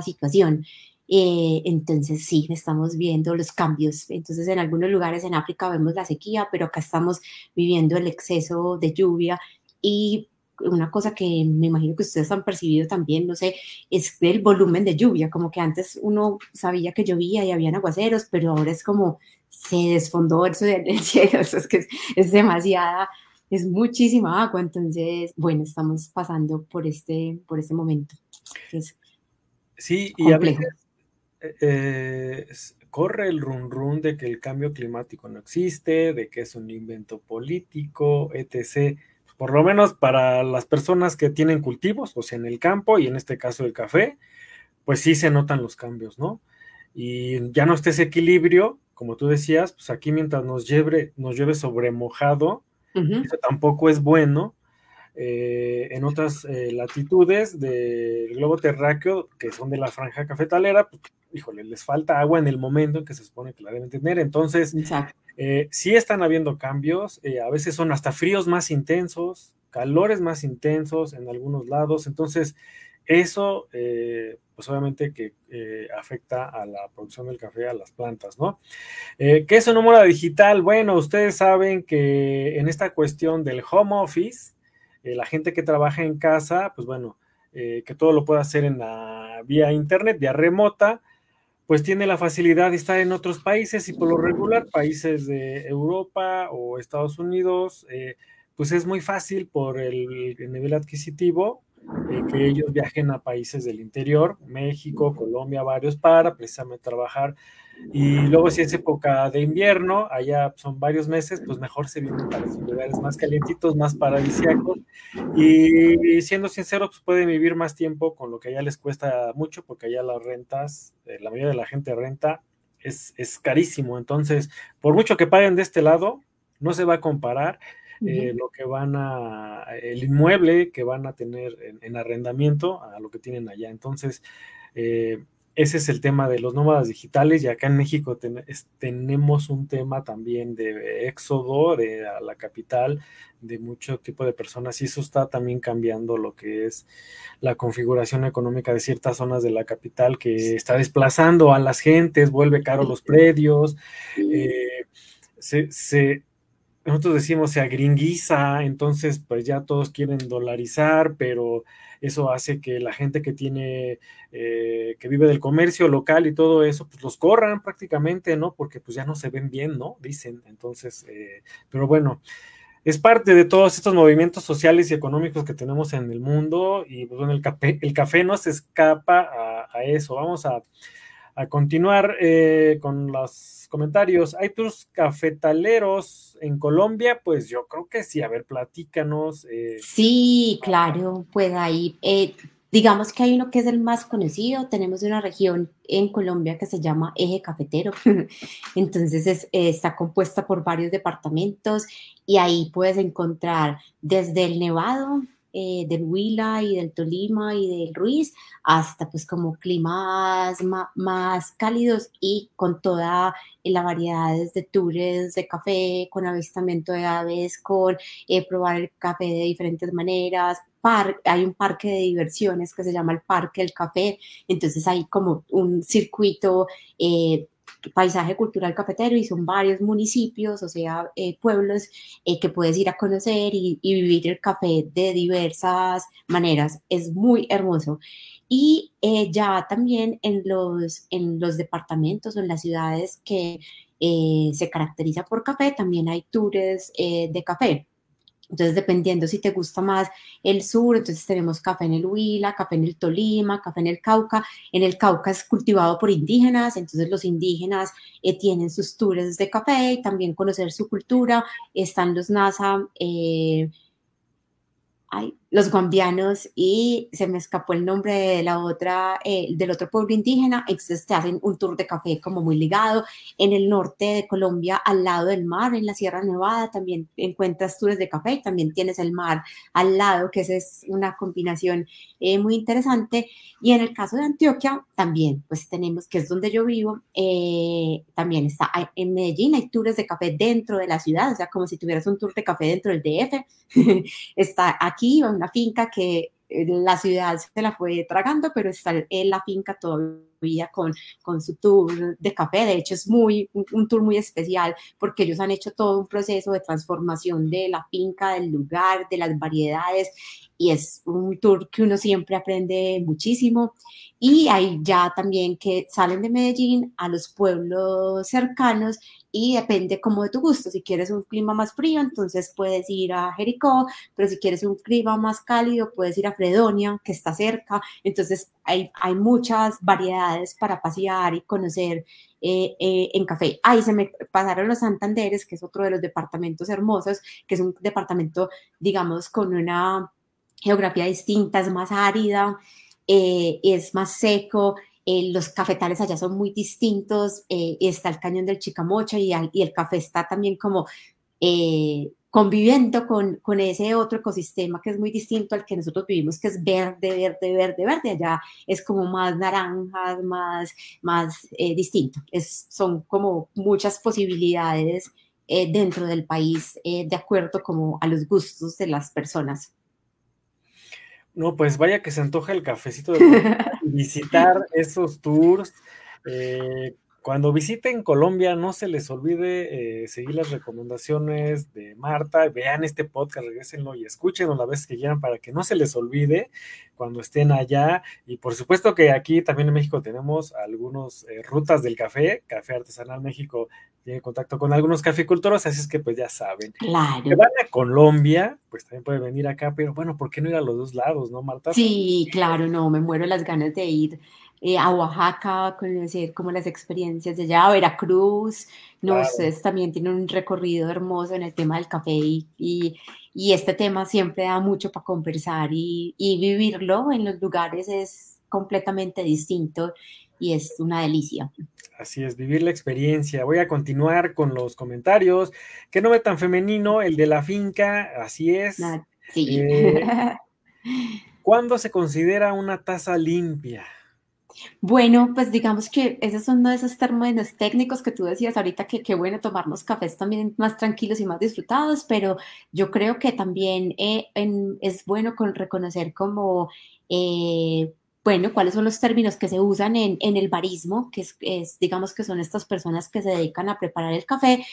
situación. Eh, entonces sí, estamos viendo los cambios. Entonces en algunos lugares en África vemos la sequía, pero acá estamos viviendo el exceso de lluvia y una cosa que me imagino que ustedes han percibido también, no sé, es el volumen de lluvia, como que antes uno sabía que llovía y habían aguaceros, pero ahora es como se desfondó eso del <laughs> cielo, es que es demasiada es muchísima agua, entonces, bueno, estamos pasando por este, por este momento. sí, y a veces eh, corre el run run de que el cambio climático no existe, de que es un invento político, etc. Por lo menos para las personas que tienen cultivos, o sea, en el campo y en este caso el café, pues sí se notan los cambios, ¿no? Y ya no está ese equilibrio, como tú decías, pues aquí mientras nos lleve, nos lleve sobre mojado, eso tampoco es bueno. Eh, en otras eh, latitudes del globo terráqueo, que son de la franja cafetalera, pues, híjole, les falta agua en el momento en que se supone que la deben tener. Entonces, eh, sí están habiendo cambios, a veces son hasta fríos más intensos, calores más intensos en algunos lados. Entonces, eso, pues obviamente que afecta a la producción del café, a las plantas, ¿no? ¿Qué es una nómada digital? Bueno, ustedes saben que en esta cuestión del home office, la gente que trabaja en casa, pues bueno, que todo lo puede hacer en la vía internet, vía remota, pues tiene la facilidad de estar en otros países y por lo regular países de Europa o Estados Unidos, eh, pues es muy fácil por el, nivel adquisitivo eh, que ellos viajen a países del interior, México, Colombia, varios, para precisamente trabajar y luego si es época de invierno, allá son varios meses, pues mejor se vienen para esos lugares más calientitos, más paradisíacos. Y, siendo sincero, pues pueden vivir más tiempo con lo que allá les cuesta mucho, porque allá las rentas, eh, la mayoría de la gente renta, es, es, carísimo. Entonces, por mucho que paguen de este lado, no se va a comparar. Eh, lo que van a, el inmueble que van a tener en, en arrendamiento a lo que tienen allá. Entonces, eh, ese es el tema de los nómadas digitales y acá en México tenemos un tema también de éxodo de a la capital de mucho tipo de personas y eso está también cambiando lo que es la configuración económica de ciertas zonas de la capital que está desplazando a las gentes, vuelve caro los predios, eh, se, nosotros decimos se agringuiza, entonces pues ya todos quieren dolarizar, pero eso hace que la gente que tiene, eh, que vive del comercio local y todo eso, pues los corran prácticamente, ¿no? Porque pues ya no se ven bien, ¿no? Dicen, entonces, eh, pero bueno, es parte de todos estos movimientos sociales y económicos que tenemos en el mundo y pues, bueno, el café, el café no se escapa a, eso. Vamos a, continuar eh, con los comentarios. ¿Hay tus cafetaleros en Colombia, pues yo creo que sí. A ver, platícanos. Eh. Sí, claro, pues ahí, eh, digamos que hay uno que es el más conocido. Tenemos una región en Colombia que se llama Eje Cafetero. <laughs> Entonces está compuesta por varios departamentos y ahí puedes encontrar desde el Nevado, eh, del Huila y del Tolima y del Ruiz, hasta pues como climas más, cálidos y con toda la variedades de tours de café, con avistamiento de aves, con eh, probar el café de diferentes maneras. hay un parque de diversiones que se llama el Parque del Café, entonces hay como un circuito eh, paisaje cultural cafetero y son varios municipios, o sea, eh, pueblos eh, que puedes ir a conocer y, vivir el café de diversas maneras. Es muy hermoso. Y eh, ya también en los, en los departamentos o en las ciudades que se caracteriza por café, también hay tours de café. Entonces, dependiendo si te gusta más el sur, entonces tenemos café en el Huila, café en el Tolima, café en el Cauca. En el Cauca es cultivado por indígenas, entonces los indígenas eh, tienen sus tours de café y también conocer su cultura. Están los NASA. Eh, los guambianos y se me escapó el nombre de la otra, eh, del otro pueblo indígena, entonces te hacen un tour de café como muy ligado. En el norte de Colombia, al lado del mar, en la Sierra Nevada, también encuentras tours de café y también tienes el mar al lado, que esa es una combinación eh, muy interesante. Y en el caso de Antioquia, también, pues tenemos, que es donde yo vivo, eh, también está en Medellín, hay tours de café dentro de la ciudad, o sea, como si tuvieras un tour de café dentro del DF. <laughs> está aquí, una finca que eh, la ciudad se la fue tragando, pero está en la finca todavía con, con su tour de café. De hecho, es muy, un, tour muy especial porque ellos han hecho todo un proceso de transformación de la finca, del lugar, de las variedades y es un tour que uno siempre aprende muchísimo. Y hay ya también que salen de Medellín a los pueblos cercanos y depende como de tu gusto. Si quieres un clima más frío, entonces puedes ir a Jericó, pero si quieres un clima más cálido, puedes ir a Fredonia, que está cerca. Entonces hay, hay muchas variedades para pasear y conocer eh, eh, en café. Ahí se me pasaron los Santanderes, que es otro de los departamentos hermosos, que es un departamento, digamos, con una geografía distinta, es más árida, eh, es más seco, eh, los cafetales allá son muy distintos, eh, está el cañón del Chicamocha y, el café está también como conviviendo con, ese otro ecosistema que es muy distinto al que nosotros vivimos, que es verde, verde, verde, verde. Allá es como más naranjas, más, más distinto. Son como muchas posibilidades dentro del país de acuerdo como a los gustos de las personas. No, pues vaya que se antoja el cafecito de <laughs> visitar esos tours. Eh, cuando visiten Colombia, no se les olvide eh, seguir las recomendaciones de Marta. Vean este podcast, regresenlo y escúchenlo la vez que quieran para que no se les olvide cuando estén allá. Y por supuesto que aquí también en México tenemos algunas eh, rutas del café. Café Artesanal México tiene contacto con algunos caficultores, así es que pues ya saben. Claro. Que van a Colombia, pues también pueden venir acá, pero bueno, ¿por qué no ir a los dos lados, no, Marta? Sí, claro, no, me muero las ganas de ir eh, a Oaxaca, conocer como las experiencias de allá, a Veracruz, no sé, también tiene un recorrido hermoso en el tema del café y, y, este tema siempre da mucho para conversar y, y, vivirlo en los lugares es completamente distinto y es una delicia. Así es, vivir la experiencia. Voy a continuar con los comentarios. Que no ve tan femenino, el de la finca, así es. Ah, sí. Eh, <laughs> ¿Cuándo se considera una taza limpia? Bueno, pues digamos que esos son uno de esos términos técnicos que tú decías ahorita que bueno tomarnos cafés también más tranquilos y más disfrutados, pero yo creo que también eh, es bueno con reconocer como, eh, bueno, cuáles son los términos que se usan en, el barismo, que es, digamos que son estas personas que se dedican a preparar el café.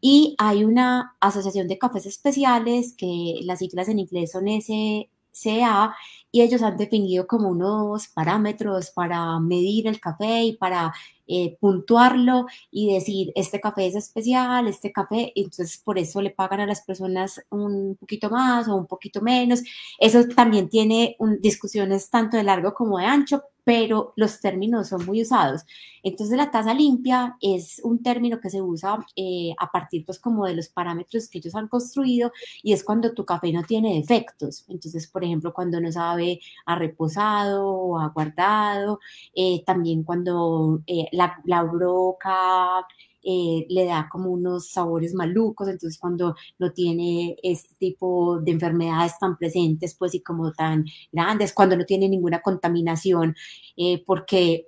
Y hay una asociación de cafés especiales que las siglas en inglés son SCA y ellos han definido como unos parámetros para medir el café y para eh, puntuarlo y decir, este café es especial, este café, entonces por eso le pagan a las personas un poquito más o un poquito menos. Eso también tiene discusiones tanto de largo como de ancho, pero los términos son muy usados. Entonces la tasa limpia es un término que se usa eh, a partir pues como de los parámetros que ellos han construido y es cuando tu café no tiene defectos. Entonces, por ejemplo, cuando no sabe a reposado o a guardado, eh, también cuando la la, broca, eh, le da como unos sabores malucos, entonces cuando no tiene este tipo de enfermedades tan presentes, pues y como tan grandes, cuando no tiene ninguna contaminación, eh, porque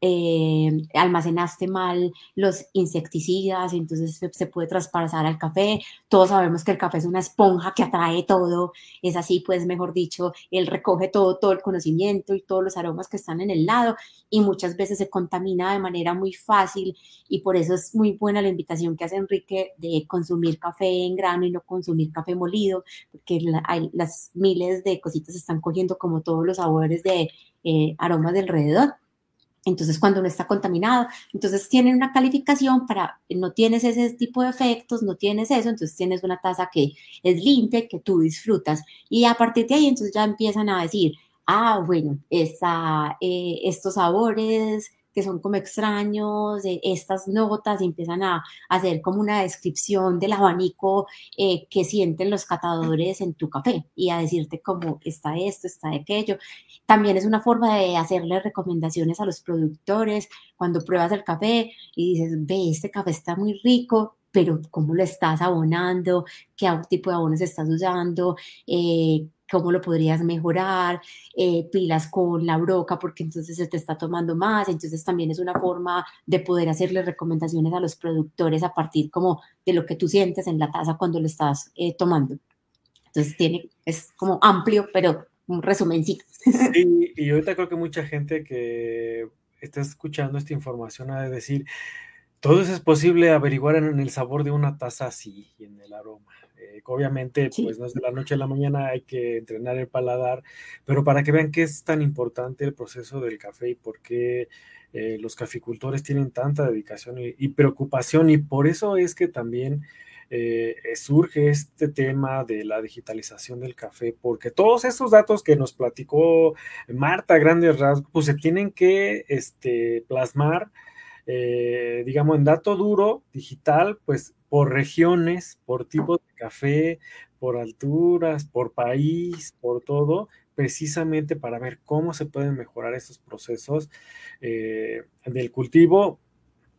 eh, almacenaste mal los insecticidas, entonces se, puede traspasar al café. Todos sabemos que el café es una esponja que atrae todo, es así, pues mejor dicho, él recoge todo, todo el conocimiento y todos los aromas que están en el lado y muchas veces se contamina de manera muy fácil y por eso es muy buena la invitación que hace Enrique de consumir café en grano y no consumir café molido, porque las miles de cositas están cogiendo como todos los sabores de eh, aromas de alrededor. Entonces, cuando no está contaminado, entonces tienen una calificación para, no tienes ese tipo de efectos, no tienes eso, entonces tienes una taza que es limpia, que tú disfrutas. Y a partir de ahí, entonces ya empiezan a decir, ah, bueno, esta, eh, estos sabores que son como extraños, estas notas empiezan a, hacer como una descripción del abanico eh, que sienten los catadores en tu café y a decirte cómo está esto, está aquello. También es una forma de hacerle recomendaciones a los productores cuando pruebas el café y dices, ve, este café está muy rico, pero cómo lo estás abonando, qué tipo de abonos estás usando, eh, cómo lo podrías mejorar, eh, pilas con la broca porque entonces se te está tomando más, entonces también es una forma de poder hacerle recomendaciones a los productores a partir como de lo que tú sientes en la taza cuando lo estás eh, tomando. Entonces tiene, es como amplio, pero un resumencito. <laughs> Sí, y ahorita creo que mucha gente que está escuchando esta información ha de decir, todo eso es posible averiguar en el sabor de una taza así y en el aroma. Eh, obviamente, pues no es de la noche a la mañana, hay que entrenar el paladar, pero para que vean qué es tan importante el proceso del café y por qué eh, los caficultores tienen tanta dedicación y, preocupación, y por eso es que también eh, surge este tema de la digitalización del café, porque todos esos datos que nos platicó Marta, grandes rasgos, pues se tienen que este, plasmar. digamos, en dato duro, digital, pues por regiones, por tipo de café, por alturas, por país, por todo, precisamente para ver cómo se pueden mejorar esos procesos eh, del cultivo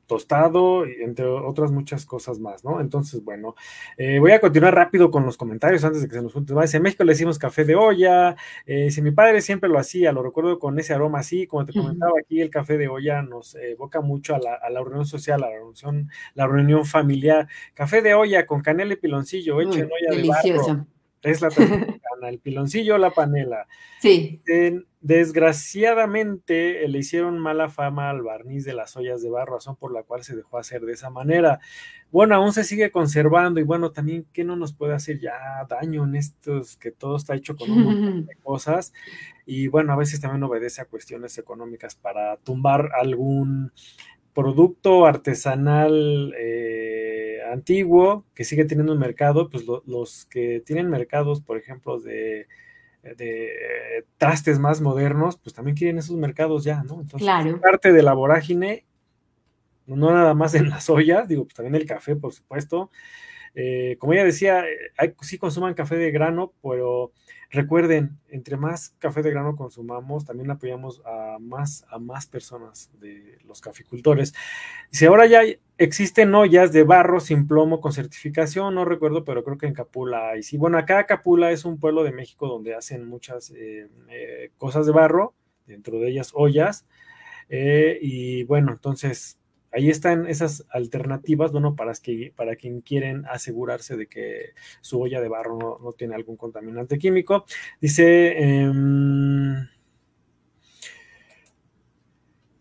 tostado, entre otras muchas cosas más, ¿no? Entonces, bueno, eh, voy a continuar rápido con los comentarios antes de que se nos junte más. En México le decimos café de olla, eh, si mi padre siempre lo hacía, lo recuerdo con ese aroma así, como te comentaba aquí, el café de olla nos evoca mucho a la, reunión social, a la reunión, la reunión familiar. Café de olla con canela y piloncillo, hecho en olla de barro. Es la <laughs> el piloncillo la panela. Sí. Desgraciadamente eh, le hicieron mala fama al barniz de las ollas de barro, razón por la cual se dejó hacer de esa manera. Bueno, aún se sigue conservando y bueno, también ¿qué no nos puede hacer ya daño en estos que todo está hecho con un montón de <laughs> cosas y bueno, a veces también obedece a cuestiones económicas para tumbar algún producto artesanal eh, antiguo que sigue teniendo un mercado, pues los que tienen mercados, por ejemplo, de, trastes más modernos, pues también quieren esos mercados ya, ¿no? Entonces, parte de la vorágine, no nada más en las ollas, digo, pues también el café, por supuesto. Eh, como ella decía, hay, sí consuman café de grano, pero Recuerden, entre más café de grano consumamos, también apoyamos a más, a más personas de los caficultores. Si ahora ya existen ollas de barro sin plomo con certificación, no recuerdo, pero creo que en Capula hay. Sí, bueno, acá Capula es un pueblo de México donde hacen muchas eh, eh, cosas de barro, dentro de ellas ollas. Y bueno, entonces ahí están esas alternativas, bueno, para, que, para quien quieren asegurarse de que su olla de barro no, tiene algún contaminante químico. Dice, em,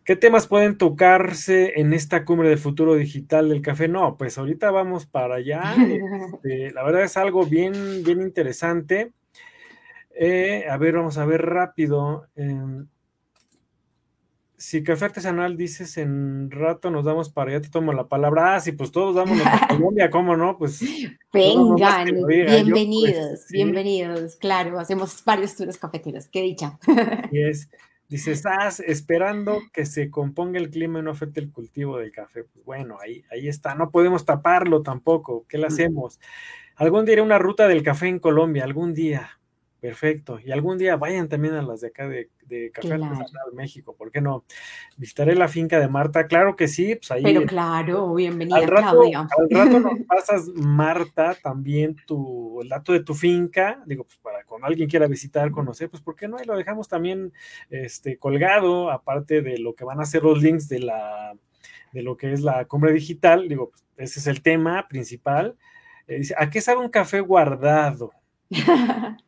¿qué temas pueden tocarse en esta cumbre de futuro digital del café? No, pues ahorita vamos para allá. <laughs> Este, la verdad es algo bien, bien interesante. Eh, a ver, vamos a ver rápido. Em, si café artesanal dices en rato nos damos para allá, te tomo la palabra. Ah, sí, pues todos damos a <laughs> Colombia, ¿cómo no? Pues vengan, bienvenidos, pues, bienvenidos, claro, hacemos varios tours cafeteros, qué dicha. Y es, dice, estás esperando que se componga el clima y no afecte el cultivo del café. Pues bueno, ahí, ahí está, no podemos taparlo tampoco, ¿qué le mm. hacemos? Algún día iré una ruta del café en Colombia, algún día, Perfecto. Y algún día vayan también a las de acá de, Café Artesanal México, ¿por qué no? Visitaré la finca de Marta, claro que sí, pues ahí. Pero claro, bienvenida, al rato, Al rato nos <laughs> pasas, Marta, también tu, el dato de tu finca, digo, pues para cuando alguien quiera visitar, conocer, pues ¿por qué no? Y lo dejamos también este, colgado, aparte de lo que van a ser los links de la de lo que es la cumbre digital, digo, pues ese es el tema principal. Eh, dice, ¿a qué sabe un café guardado? <laughs>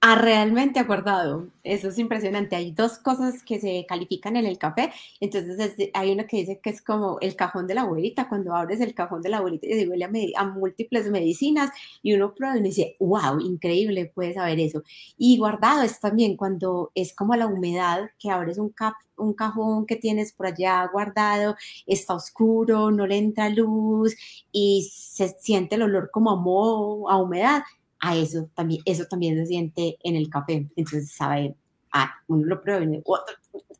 ha realmente acordado. Eso es impresionante. Hay dos cosas que se califican en el café. Entonces hay una que dice que es como el cajón de la abuelita. Cuando abres el cajón de la abuelita y se huele a, múltiples medicinas y uno prueba y dice, wow, increíble, puedes saber eso. Y guardado es también cuando es como la humedad, que abres un, un cajón que tienes por allá guardado, está oscuro, no le entra luz y se siente el olor como a moho, a humedad a eso también, eso también se siente en el café. Entonces, sabe, ah, uno lo prueba y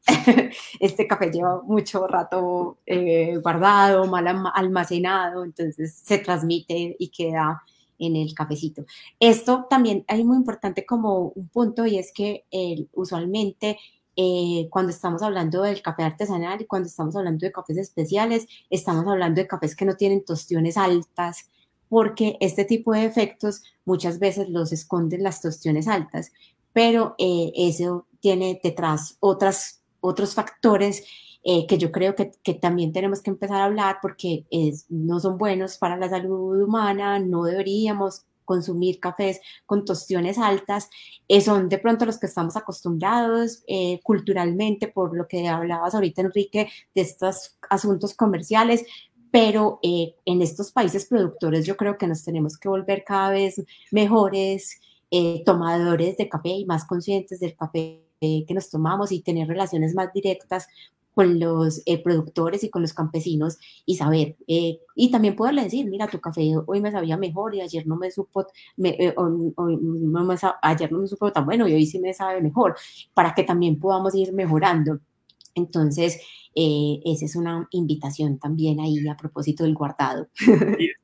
<laughs> este café lleva mucho rato eh, guardado, mal almacenado, entonces se transmite y queda en el cafecito. Esto también hay muy importante como un punto y es que usualmente eh, cuando estamos hablando del café artesanal y cuando estamos hablando de cafés especiales, estamos hablando de cafés que no tienen tostiones altas, porque este tipo de efectos muchas veces los esconden las tostiones altas, pero eh, eso tiene detrás otras, otros factores eh, que yo creo que, también tenemos que empezar a hablar porque es, no son buenos para la salud humana, no deberíamos consumir cafés con tostiones altas, eh, son de pronto los que estamos acostumbrados culturalmente, por lo que hablabas ahorita, Enrique, de estos asuntos comerciales, pero eh, en estos países productores yo creo que nos tenemos que volver cada vez mejores eh, tomadores de café y más conscientes del café que nos tomamos y tener relaciones más directas con los eh, productores y con los campesinos y saber, y también poderle decir, mira, tu café hoy me sabía mejor y ayer no me supo, ayer no me supo tan bueno y hoy sí me sabe mejor, para que también podamos ir mejorando. Entonces, eh, esa es una invitación también ahí a propósito del guardado.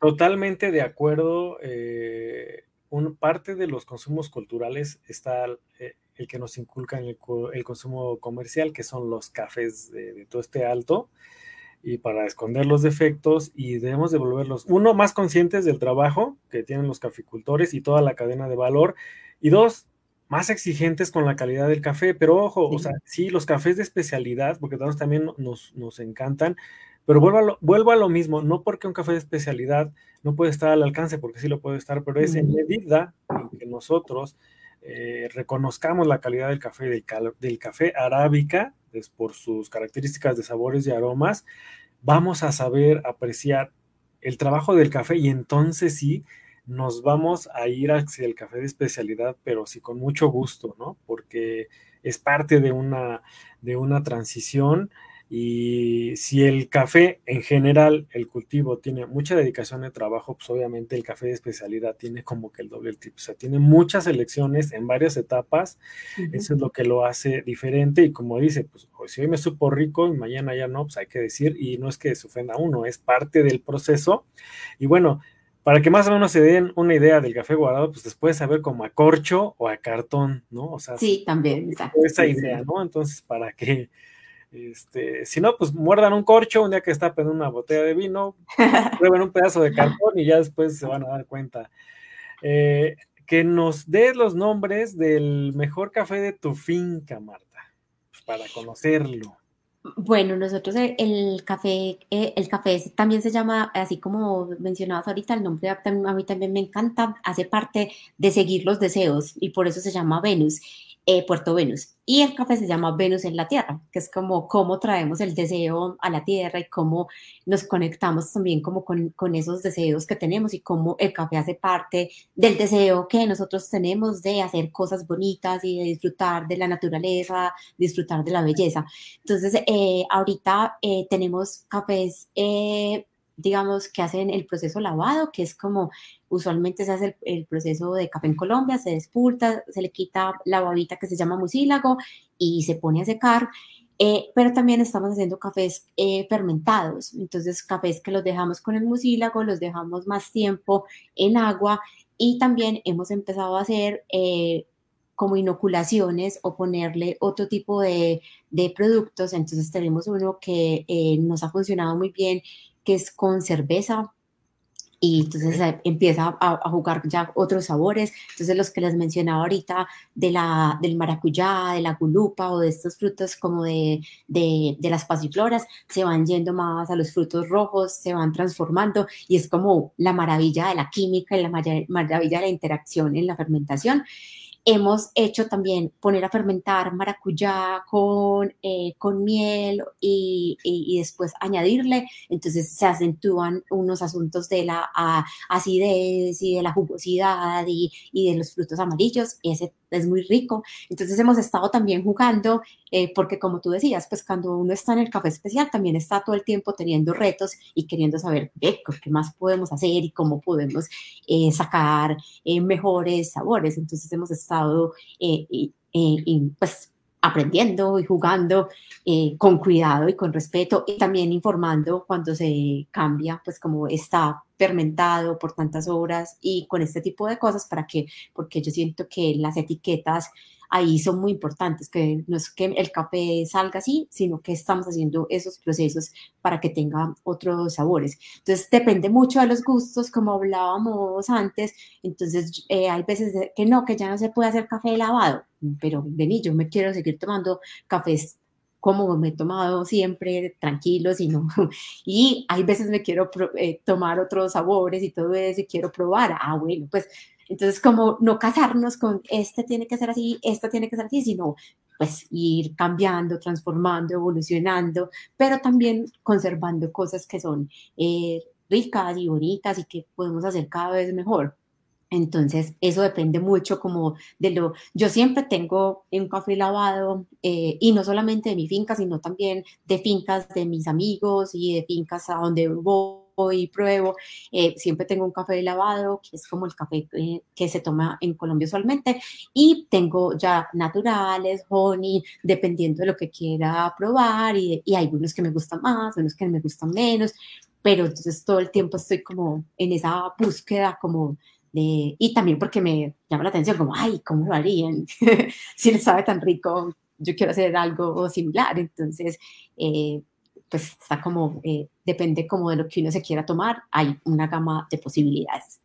totalmente de acuerdo. Eh, un, parte de los consumos culturales está eh, el que nos inculca en el, consumo comercial, que son los cafés de, todo este alto. y para esconder los defectos y debemos devolverlos, uno, más conscientes del trabajo que tienen los caficultores y toda la cadena de valor, y dos, más exigentes con la calidad del café, pero ojo, o sea, sí, los cafés de especialidad, porque todos también nos, nos encantan, pero vuelvo a, lo, vuelvo a lo mismo, no porque un café de especialidad no puede estar al alcance, porque sí lo puede estar, pero es en medida en que nosotros eh, reconozcamos la calidad del café, del, del café arábica, es por sus características de sabores y aromas, vamos a saber apreciar el trabajo del café y entonces sí nos vamos a ir hacia el café de especialidad, pero sí con mucho gusto, ¿no? Porque es parte de una, de una transición y si el café en general, el cultivo tiene mucha dedicación de trabajo, pues obviamente el café de especialidad tiene como que el doble tipo. O sea, tiene muchas elecciones en varias etapas. Eso es lo que lo hace diferente. Y como dice, pues si hoy me supo rico y mañana ya no, pues hay que decir, y no es que se ofenda a uno, es parte del proceso. Y bueno, para que más o menos se den una idea del café guardado, pues después saber como a corcho o a cartón, ¿no? O sea, sí, también, esa idea, ¿no? Entonces, para que este, si no, pues muerdan un corcho un día que está en una botella de vino, <laughs> prueben un pedazo de cartón y ya después se van a dar cuenta. Eh, que nos des los nombres del mejor café de tu finca, Marta, pues, para conocerlo. Bueno, nosotros el, café, eh, el café también se llama, así como mencionabas ahorita, el nombre a mí también me encanta, hace parte de seguir los deseos y por eso se llama Venus. Eh, Puerto Venus. Y el café se llama Venus en la Tierra, que es como cómo traemos el deseo a la Tierra y cómo nos conectamos también como con, con, esos deseos que tenemos y cómo el café hace parte del deseo que nosotros tenemos de hacer cosas bonitas y de disfrutar de la naturaleza, disfrutar de la belleza. Entonces, eh, ahorita eh, tenemos cafés digamos, que hacen el proceso lavado, que es como usualmente se hace el, proceso de café en Colombia, se despulta, se le quita la babita que se llama mucílago y se pone a secar. Eh, pero también estamos haciendo cafés eh, fermentados, entonces cafés que los dejamos con el mucílago, los dejamos más tiempo en agua y también hemos empezado a hacer eh, como inoculaciones o ponerle otro tipo de, de productos. Entonces tenemos uno que nos ha funcionado muy bien que es con cerveza, y entonces empieza a, jugar ya otros sabores. Entonces los que les mencionaba ahorita de la, del maracuyá, de la gulupa o de estos frutos como de, de, de, las pasifloras, se van yendo más a los frutos rojos, se van transformando y es como la maravilla de la química y la maravilla de la interacción en la fermentación. Hemos hecho también poner a fermentar maracuyá con, eh, con miel y, y, después añadirle. Entonces se acentúan unos asuntos de la acidez y de la jugosidad y, y de los frutos amarillos. Ese es muy rico. Entonces hemos estado también jugando, eh, porque como tú decías, pues cuando uno está en el café especial también está todo el tiempo teniendo retos y queriendo saber qué, qué más podemos hacer y cómo podemos eh, sacar eh, mejores sabores. Entonces hemos estado pues aprendiendo y jugando con cuidado y con respeto y también informando cuando se cambia, pues como está fermentado por tantas horas y con este tipo de cosas para que, porque yo siento que las etiquetas ahí son muy importantes, que no es que el café salga así, sino que estamos haciendo esos procesos para que tenga otros sabores. Entonces depende mucho de los gustos, como hablábamos antes, entonces eh, hay veces que no, que ya no se puede hacer café lavado, pero vení, yo me quiero seguir tomando cafés como me he tomado siempre, tranquilo, sino, <laughs> y hay veces me quiero eh, tomar otros sabores y todo eso y quiero probar, ah, bueno, pues entonces como no casarnos con este tiene que ser así, esto tiene que ser así, sino pues ir cambiando, transformando, evolucionando, pero también conservando cosas que son eh, ricas y bonitas y que podemos hacer cada vez mejor. Entonces, eso depende mucho como de lo... Yo siempre tengo un café lavado eh, y no solamente de mi finca, sino también de fincas de mis amigos y de fincas a donde voy y pruebo. Eh, siempre tengo un café lavado, que es como el café que se toma en Colombia usualmente. Y tengo ya naturales, honey, dependiendo de lo que quiera probar. Y, y hay unos que me gustan más, unos que me gustan menos. Pero entonces todo el tiempo estoy como en esa búsqueda como y también porque me llama la atención, como, ay, ¿cómo lo harían? <laughs> si les sabe tan rico, yo quiero hacer algo similar. Entonces, eh, pues está como, eh, depende como de lo que uno se quiera tomar, hay una gama de posibilidades.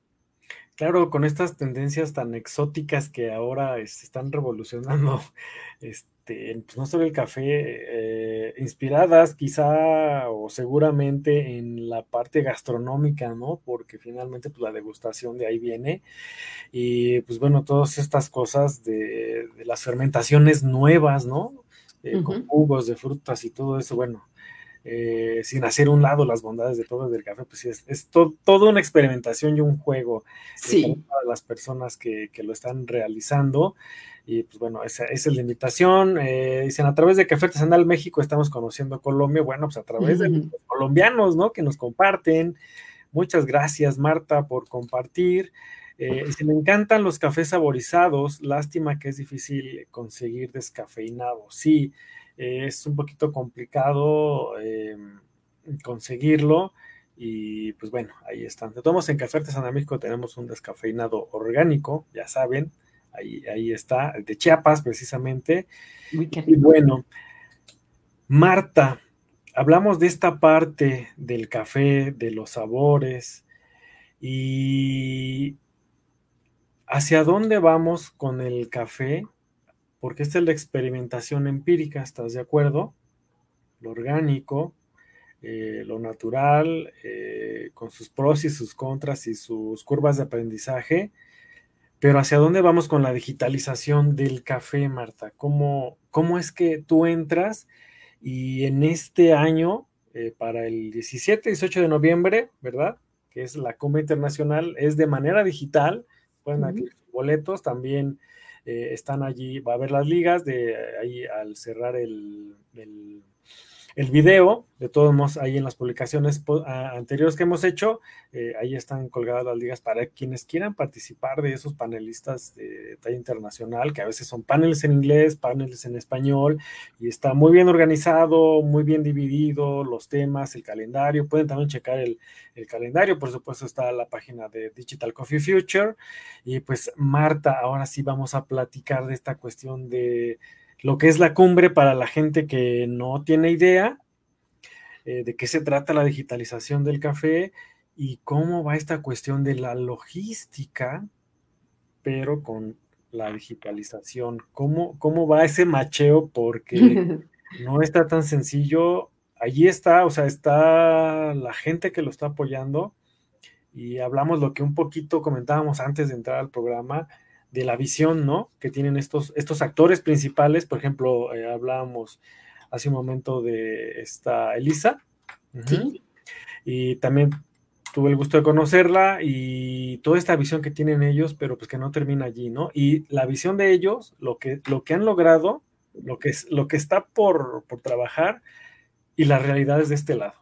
Claro, con estas tendencias tan exóticas que ahora se este, están revolucionando, <laughs> este, pues no solo el café, eh, inspiradas quizá o seguramente en la parte gastronómica, ¿no? Porque finalmente pues la degustación de ahí viene. Y pues bueno, todas estas cosas de, las fermentaciones nuevas, ¿no? Eh, con jugos de frutas y todo eso, bueno, eh, sin hacer un lado las bondades de todo el café, pues es, es toda una experimentación y un juego sí. para las personas que, que, lo están realizando. Y pues bueno, esa, esa es la invitación. Eh, dicen, a través de Café Artesanal México estamos conociendo Colombia. Bueno, pues a través de los colombianos, ¿no? Que nos comparten. Muchas gracias, Marta, por compartir. Eh, si me encantan los cafés saborizados, lástima que es difícil conseguir descafeinado. Sí, es un poquito complicado em, conseguirlo. Y pues bueno, ahí están. De todos en Café Artesanal México tenemos un descafeinado orgánico, ya saben, ahí, ahí está, de Chiapas precisamente. y bueno, Marta, hablamos de esta parte del café, de los sabores y hacia dónde vamos con el café porque esta es la experimentación empírica, ¿estás de acuerdo? Lo orgánico, eh, lo natural, eh, con sus pros y sus contras y sus curvas de aprendizaje. Pero ¿hacia dónde vamos con la digitalización del café, Marta? ¿Cómo, cómo es que tú entras y en este año, eh, para el 17, 18 de noviembre, ¿verdad? Que es la cumbre internacional, es de manera digital, pueden adquirir boletos, también eh, están allí, va a haber las ligas de ahí al cerrar el, el, el video, de todos modos, ahí en las publicaciones anteriores que hemos hecho, eh, ahí están colgadas las ligas para quienes quieran participar de esos panelistas de talla internacional, que a veces son paneles en inglés, paneles en español, y está muy bien organizado, muy bien dividido, los temas, el calendario. Pueden también checar el, el calendario, por supuesto, está la página de Digital Coffee Future. Y pues, Marta, ahora sí vamos a platicar de esta cuestión de lo que es la cumbre para la gente que no tiene idea eh, de qué se trata la digitalización del café y cómo va esta cuestión de la logística, pero con la digitalización. ¿Cómo, cómo va ese macheo? Porque <laughs> no está tan sencillo. Allí está, o sea, está la gente que lo está apoyando y hablamos lo que un poquito comentábamos antes de entrar al programa de la visión, ¿no? Que tienen estos, estos actores principales, por ejemplo, eh, hablábamos hace un momento de esta Elisa. Y también tuve el gusto de conocerla y toda esta visión que tienen ellos, pero pues que no termina allí, ¿no? Y la visión de ellos, lo que, lo que han logrado, lo que, es, lo que está por, por trabajar y las realidades de este lado.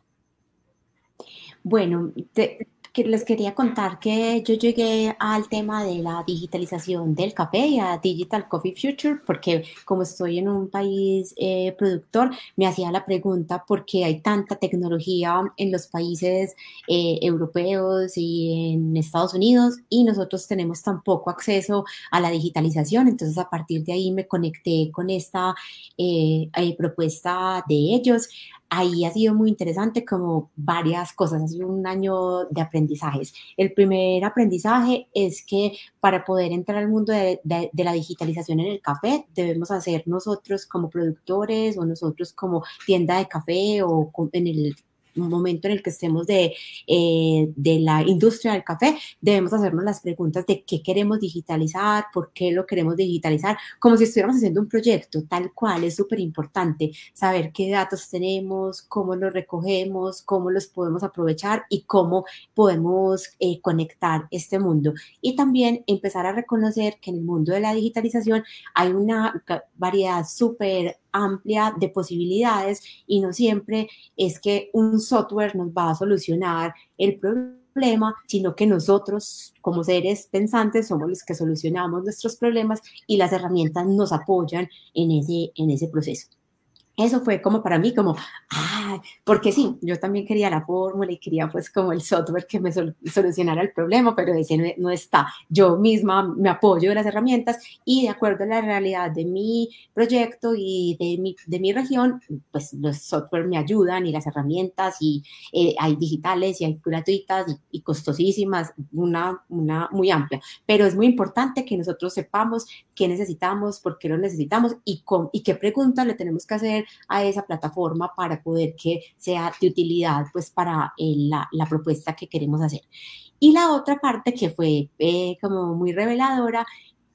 Bueno, te, les quería contar que yo llegué al tema de la digitalización del café y a Digital Coffee Future porque como estoy en un país eh, productor, me hacía la pregunta por qué hay tanta tecnología en los países eh, europeos y en Estados Unidos y nosotros tenemos tan poco acceso a la digitalización. Entonces a partir de ahí me conecté con esta eh, propuesta de ellos ahí ha sido muy interesante como varias cosas, ha sido un año de aprendizajes. El primer aprendizaje es que para poder entrar al mundo de, de, la digitalización en el café, debemos hacer nosotros como productores o nosotros como tienda de café o en el un momento en el que estemos de, eh, de la industria del café, debemos hacernos las preguntas de qué queremos digitalizar, por qué lo queremos digitalizar, como si estuviéramos haciendo un proyecto, tal cual, es súper importante saber qué datos tenemos, cómo los recogemos, cómo los podemos aprovechar y cómo podemos eh, conectar este mundo. Y también empezar a reconocer que en el mundo de la digitalización hay una variedad súper amplia de posibilidades y no siempre es que un software nos va a solucionar el problema, sino que nosotros como seres pensantes somos los que solucionamos nuestros problemas y las herramientas nos apoyan en ese, en ese proceso. Eso fue como para mí, como, ah, porque sí, yo también quería la fórmula y quería pues como el software que me solucionara el problema, pero ese no, está. Yo misma me apoyo de las herramientas y de acuerdo a la realidad de mi proyecto y de mi, de mi región, pues los software me ayudan y las herramientas y eh, hay digitales y hay gratuitas y, costosísimas, una, una muy amplia, pero es muy importante que nosotros sepamos qué necesitamos, por qué lo necesitamos y, con, y qué preguntas le tenemos que hacer a esa plataforma para poder que sea de utilidad pues para eh, la, la, propuesta que queremos hacer. Y la otra parte que fue eh, como muy reveladora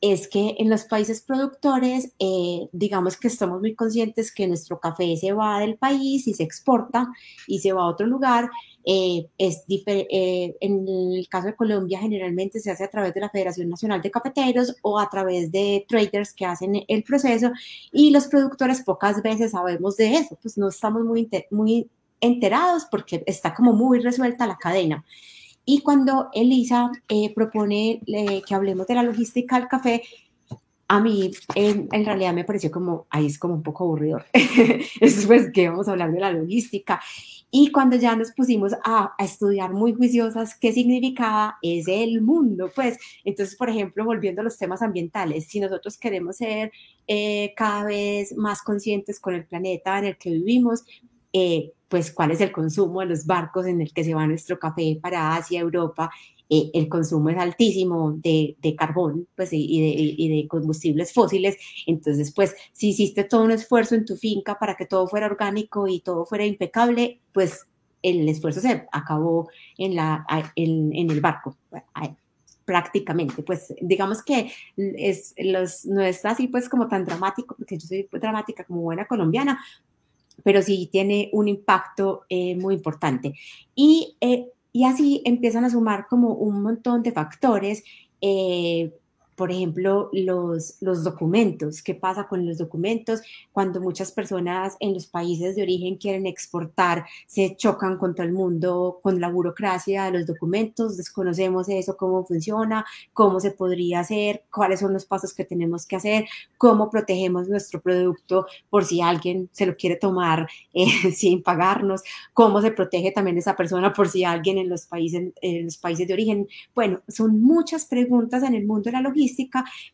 es que en los países productores, eh, digamos que estamos muy conscientes que nuestro café se va del país y se exporta y se va a otro lugar. Eh, es eh, en el caso de Colombia, generalmente se hace a través de la Federación Nacional de Cafeteros o a través de traders que hacen el proceso y los productores pocas veces sabemos de eso, pues no estamos muy, muy enterados porque está como muy resuelta la cadena. Y cuando Elisa eh, propone eh, que hablemos de la logística del café, a mí en, realidad me pareció como, ahí es como un poco aburrido. <laughs> Eso pues que vamos a hablar de la logística. Y cuando ya nos pusimos a, estudiar muy juiciosas qué significaba es el mundo, pues entonces, por ejemplo, volviendo a los temas ambientales, si nosotros queremos ser eh, cada vez más conscientes con el planeta en el que vivimos, eh, pues cuál es el consumo de los barcos en el que se va nuestro café para Asia, Europa. Eh, el consumo es altísimo de, de carbón pues, y, de, combustibles fósiles. Entonces, pues, si hiciste todo un esfuerzo en tu finca para que todo fuera orgánico y todo fuera impecable, pues el esfuerzo se acabó en, la, en el barco prácticamente. Pues digamos que es, los, no es así pues como tan dramático, porque yo soy dramática como buena colombiana, pero sí tiene un impacto eh, muy importante. Y, eh, y, así empiezan a sumar como un montón de factores eh, por ejemplo, los, los documentos. ¿Qué pasa con los documentos? Cuando muchas personas en los países de origen quieren exportar, se chocan con todo el mundo, con la burocracia de los documentos, desconocemos eso, cómo funciona, cómo se podría hacer, cuáles son los pasos que tenemos que hacer, cómo protegemos nuestro producto por si alguien se lo quiere tomar <laughs> eh, sin pagarnos, cómo se protege también esa persona por si alguien en los países, en los países de origen. Bueno, son muchas preguntas en el mundo de la logística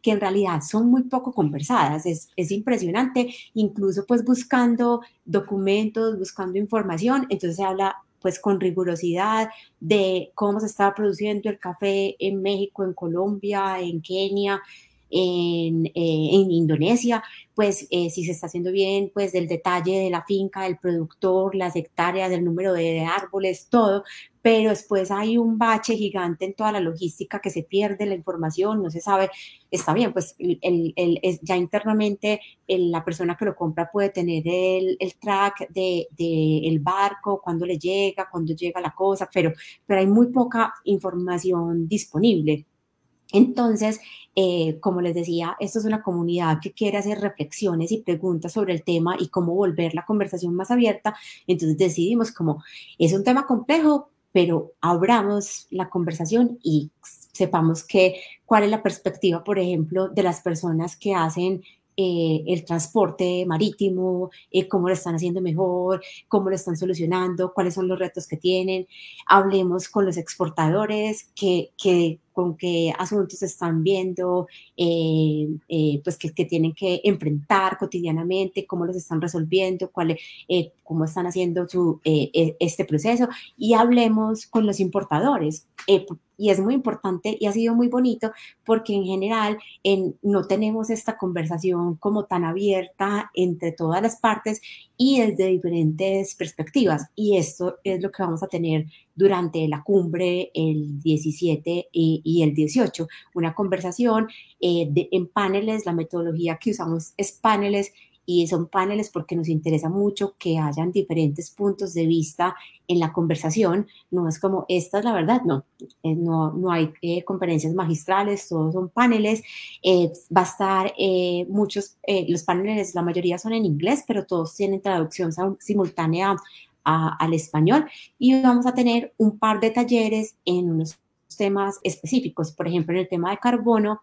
que en realidad son muy poco conversadas. Es, es impresionante, incluso pues buscando documentos, buscando información, entonces se habla pues con rigurosidad de cómo se está produciendo el café en México, en Colombia, en Kenia, en, eh, en Indonesia, pues eh, si se está haciendo bien, pues del detalle de la finca, del productor, las hectáreas, del número de, árboles, todo, pero después hay un bache gigante en toda la logística que se pierde la información, no se sabe, está bien, pues el, el, ya internamente la persona que lo compra puede tener el, track del de, el barco, cuándo le llega, cuándo llega la cosa, pero, pero hay muy poca información disponible. Entonces, eh, como les decía, esto es una comunidad que quiere hacer reflexiones y preguntas sobre el tema y cómo volver la conversación más abierta. Entonces decidimos como es un tema complejo, pero abramos la conversación y sepamos que cuál es la perspectiva, por ejemplo, de las personas que hacen eh, el transporte marítimo, eh, cómo lo están haciendo mejor, cómo lo están solucionando, cuáles son los retos que tienen. Hablemos con los exportadores, que, que con qué asuntos están viendo, eh, pues que, tienen que enfrentar cotidianamente, cómo los están resolviendo, cuál, cómo están haciendo su, este proceso. Y hablemos con los importadores y es muy importante y ha sido muy bonito porque en general en, no tenemos esta conversación como tan abierta entre todas las partes y desde diferentes perspectivas. Y esto es lo que vamos a tener durante la cumbre el 17 y, el 18, una conversación eh, en paneles, la metodología que usamos es paneles y son paneles porque nos interesa mucho que hayan diferentes puntos de vista en la conversación. No es como, esta es la verdad, no, eh, no, no hay eh, conferencias magistrales, todos son paneles. Eh, va a estar muchos, los paneles, la mayoría son en inglés, pero todos tienen traducción simultánea al español y vamos a tener un par de talleres en unos temas específicos, por ejemplo, en el tema de carbono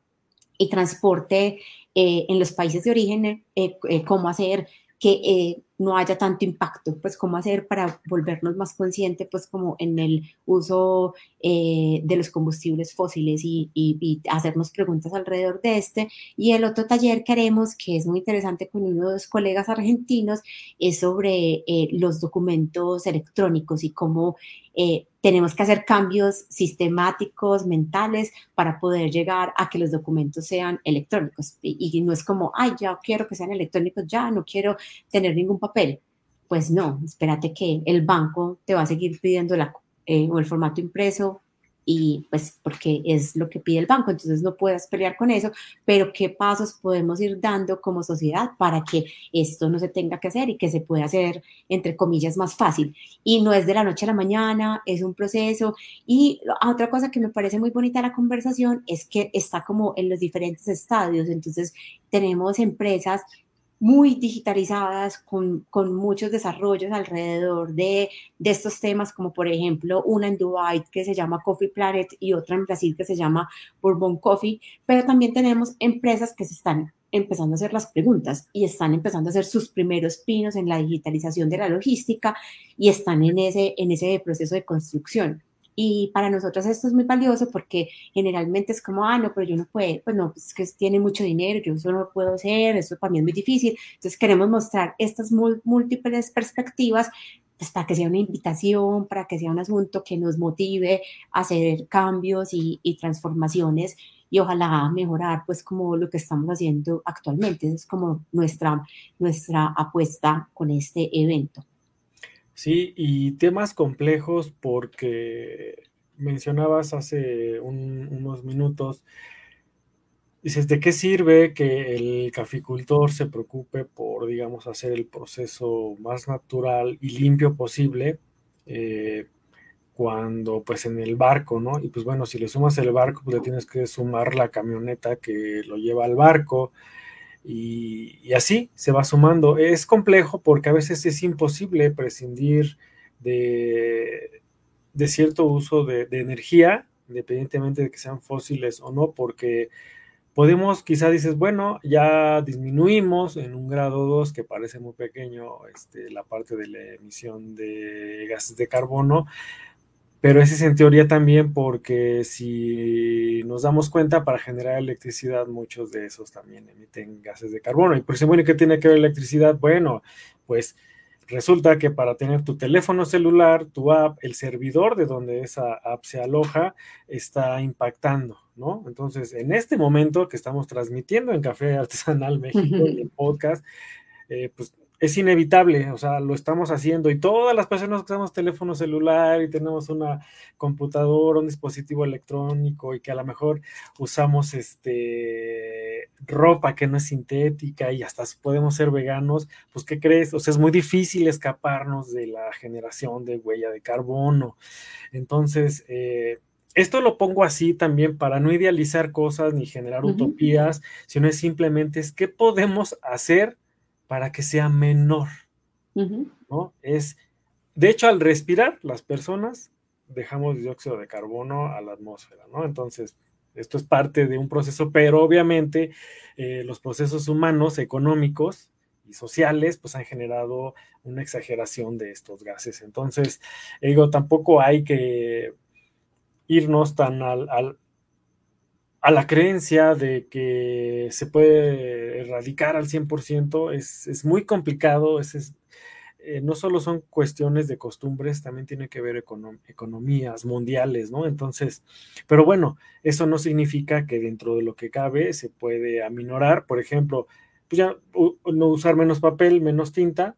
y transporte eh, en los países de origen, eh, eh, cómo hacer que no haya tanto impacto, pues cómo hacer para volvernos más conscientes, pues como en el uso eh, de los combustibles fósiles y, hacernos preguntas alrededor de este. Y el otro taller que haremos, que es muy interesante con uno de los colegas argentinos, es sobre eh, los documentos electrónicos y cómo eh, tenemos que hacer cambios sistemáticos, mentales, para poder llegar a que los documentos sean electrónicos. Y, no es como, ay, ya quiero que sean electrónicos, ya no quiero tener ningún papel. Pues no, espérate que el banco te va a seguir pidiendo la, eh, o el formato impreso y pues porque es lo que pide el banco, entonces no puedes pelear con eso, pero qué pasos podemos ir dando como sociedad para que esto no se tenga que hacer y que se pueda hacer, entre comillas, más fácil. Y no es de la noche a la mañana, es un proceso. Y otra cosa que me parece muy bonita la conversación es que está como en los diferentes estadios, entonces tenemos empresas muy digitalizadas, con, con, muchos desarrollos alrededor de, de, estos temas, como por ejemplo una en Dubai que se llama Coffee Planet y otra en Brasil que se llama Bourbon Coffee, pero también tenemos empresas que se están empezando a hacer las preguntas y están empezando a hacer sus primeros pinos en la digitalización de la logística y están en ese, en ese proceso de construcción. Y para nosotros esto es muy valioso porque generalmente es como, ah, no, pero yo no puedo, pues no, pues es que tiene mucho dinero, yo eso no lo puedo hacer, eso para mí es muy difícil. Entonces queremos mostrar estas múltiples perspectivas pues para que sea una invitación, para que sea un asunto que nos motive a hacer cambios y, y transformaciones y ojalá mejorar pues como lo que estamos haciendo actualmente. es como nuestra, nuestra apuesta con este evento. Sí, y temas complejos porque mencionabas hace unos minutos, dices, ¿de qué sirve que el caficultor se preocupe por, digamos, hacer el proceso más natural y limpio posible? Eh, cuando pues en el barco, ¿no? Y pues bueno, si le sumas el barco, pues le tienes que sumar la camioneta que lo lleva al barco, y, así se va sumando. Es complejo porque a veces es imposible prescindir de, cierto uso de, energía, independientemente de que sean fósiles o no, porque podemos, quizá dices, bueno, ya disminuimos en un grado 2, que parece muy pequeño, este, la parte de la emisión de gases de carbono, pero ese es en teoría también porque si nos damos cuenta, para generar electricidad, muchos de esos también emiten gases de carbono. Y por eso, bueno, ¿qué tiene que ver electricidad? Bueno, pues resulta que para tener tu teléfono celular, tu app, el servidor de donde esa app se aloja, está impactando, ¿no? Entonces, en este momento que estamos transmitiendo en Café Artesanal México, el podcast, eh, pues es inevitable, o sea, lo estamos haciendo y todas las personas que usamos teléfono celular y tenemos una computadora, un dispositivo electrónico y que a lo mejor usamos este ropa que no es sintética y hasta podemos ser veganos, pues ¿qué crees? O sea, es muy difícil escaparnos de la generación de huella de carbono. Entonces, eh, esto lo pongo así también para no idealizar cosas ni generar utopías, sino es simplemente es qué podemos hacer para que sea menor, ¿no? Es, de hecho, al respirar, las personas dejamos dióxido de carbono a la atmósfera, ¿no? Entonces, esto es parte de un proceso, pero obviamente eh, los procesos humanos, económicos y sociales, pues han generado una exageración de estos gases. Entonces, digo, tampoco hay que irnos tan al, a la creencia de que se puede erradicar al 100% es, es muy complicado, eh, no solo son cuestiones de costumbres, también tiene que ver con economías mundiales, ¿no? Entonces, pero bueno, eso no significa que dentro de lo que cabe se puede aminorar, por ejemplo, pues ya no usar menos papel, menos tinta,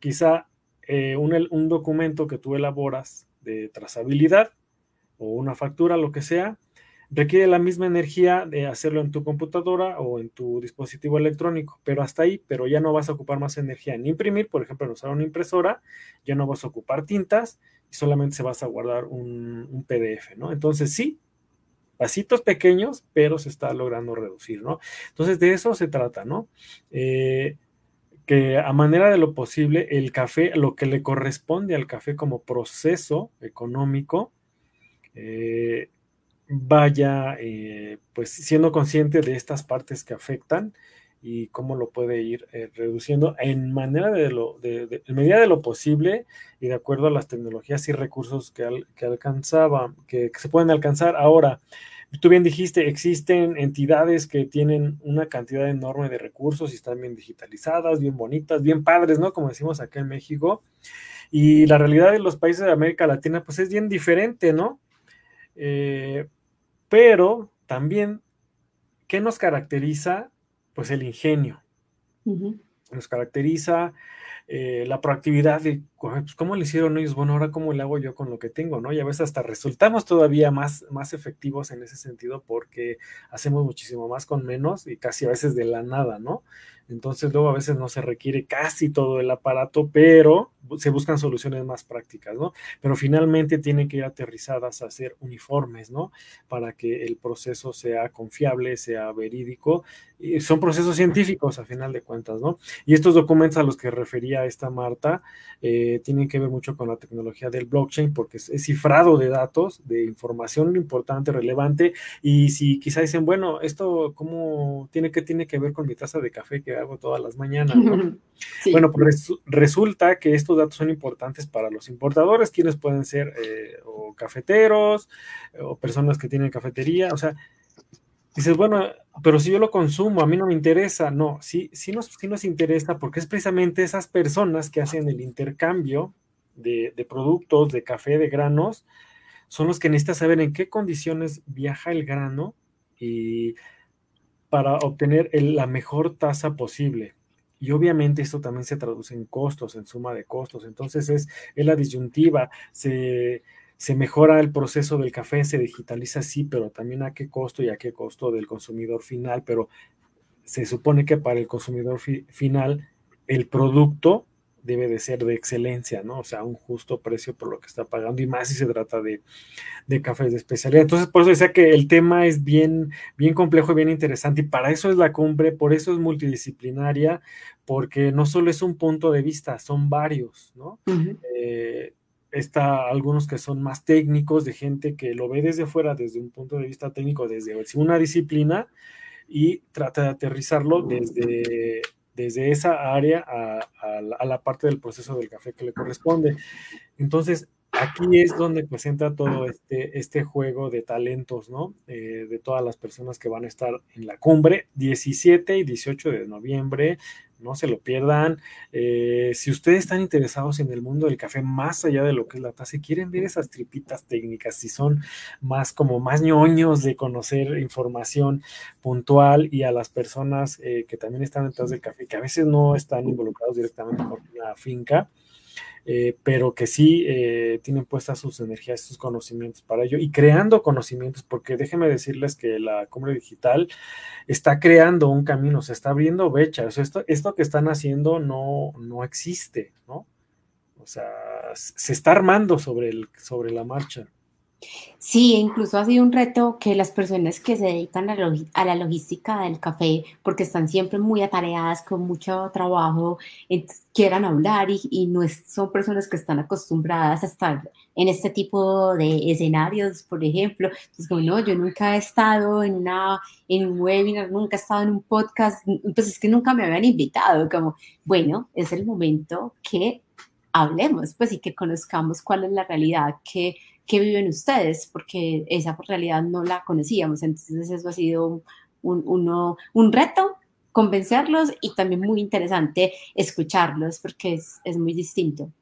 quizá eh, un, un documento que tú elaboras de trazabilidad o una factura, lo que sea, requiere la misma energía de hacerlo en tu computadora o en tu dispositivo electrónico, pero hasta ahí, pero ya no vas a ocupar más energía en imprimir, por ejemplo, en usar una impresora, ya no vas a ocupar tintas y solamente se vas a guardar un, PDF, ¿no? Entonces sí, pasitos pequeños, pero se está logrando reducir, ¿no? Entonces de eso se trata, ¿no? Eh, que a manera de lo posible el café, lo que le corresponde al café como proceso económico, eh, vaya eh, pues siendo consciente de estas partes que afectan y cómo lo puede ir eh, reduciendo en manera de lo, de, medida de lo posible y de acuerdo a las tecnologías y recursos que, que alcanzaba, que, se pueden alcanzar. Ahora, tú bien dijiste, existen entidades que tienen una cantidad enorme de recursos y están bien digitalizadas, bien bonitas, bien padres, ¿no? Como decimos acá en México. Y la realidad de los países de América Latina, pues es bien diferente, ¿no? Eh, pero también, ¿qué nos caracteriza? pues el ingenio. Nos caracteriza eh, la proactividad de, pues, ¿cómo le hicieron ellos? Bueno, ahora cómo le hago yo con lo que tengo, ¿no? Y a veces hasta resultamos todavía más, más efectivos en ese sentido porque hacemos muchísimo más con menos y casi a veces de la nada, ¿no? Entonces luego a veces no se requiere casi todo el aparato, pero se buscan soluciones más prácticas, ¿no? Pero finalmente tienen que ir aterrizadas a ser uniformes, ¿no? Para que el proceso sea confiable, sea verídico. Y son procesos científicos a final de cuentas, ¿no? Y estos documentos a los que refería esta Marta eh, tienen que ver mucho con la tecnología del blockchain porque es, cifrado de datos, de información importante, relevante. Y si quizá dicen, bueno, esto cómo tiene que, tiene que ver con mi taza de café que hago todas las mañanas, ¿no? <laughs> Bueno, pues resulta que estos datos son importantes para los importadores, quienes pueden ser eh, o cafeteros o personas que tienen cafetería, o sea, dices, bueno, pero si yo lo consumo, a mí no me interesa, no, sí, sí nos, sí nos interesa porque es precisamente esas personas que hacen el intercambio de, de productos, de café, de granos, son los que necesitan saber en qué condiciones viaja el grano y para obtener la mejor tasa posible. Y obviamente esto también se traduce en costos, en suma de costos. Entonces es, la disyuntiva, se, mejora el proceso del café, se digitaliza, sí, pero también a qué costo y a qué costo del consumidor final. Pero se supone que para el consumidor final el producto debe de ser de excelencia, ¿no? O sea, un justo precio por lo que está pagando y más si se trata de, cafés de especialidad. Entonces, por eso decía que el tema es bien, bien complejo y bien interesante y para eso es la cumbre, por eso es multidisciplinaria, porque no solo es un punto de vista, son varios, ¿no? Eh, está algunos que son más técnicos, de gente que lo ve desde fuera, desde un punto de vista técnico, desde una disciplina y trata de aterrizarlo desde desde esa área a, la, parte del proceso del café que le corresponde. Entonces, aquí es donde presenta todo este, este juego de talentos, ¿no? Eh, de todas las personas que van a estar en la cumbre, 17 y 18 de noviembre no se lo pierdan. Eh, si ustedes están interesados en el mundo del café, más allá de lo que es la taza, y quieren ver esas tripitas técnicas, si son más como más ñoños de conocer información puntual y a las personas eh, que también están detrás del café, que a veces no están involucrados directamente con una finca, eh, pero que sí eh, tienen puestas sus energías, sus conocimientos para ello y creando conocimientos, porque déjenme decirles que la cumbre digital está creando un camino, se está abriendo brechas. Esto, esto que están haciendo no, no existe, ¿no? O sea, se está armando sobre, el, sobre la marcha. Sí, incluso ha sido un reto que las personas que se dedican a, la logística del café, porque están siempre muy atareadas con mucho trabajo, quieran hablar y, no son personas que están acostumbradas a estar en este tipo de escenarios, por ejemplo. Entonces, como no, yo nunca he estado en, una, en un webinar, nunca he estado en un podcast, pues es que nunca me habían invitado, como, bueno, es el momento que hablemos, pues y que conozcamos cuál es la realidad que que viven ustedes, porque esa realidad no la conocíamos. Entonces eso ha sido un, uno, un reto convencerlos y también muy interesante escucharlos porque es, es muy distinto.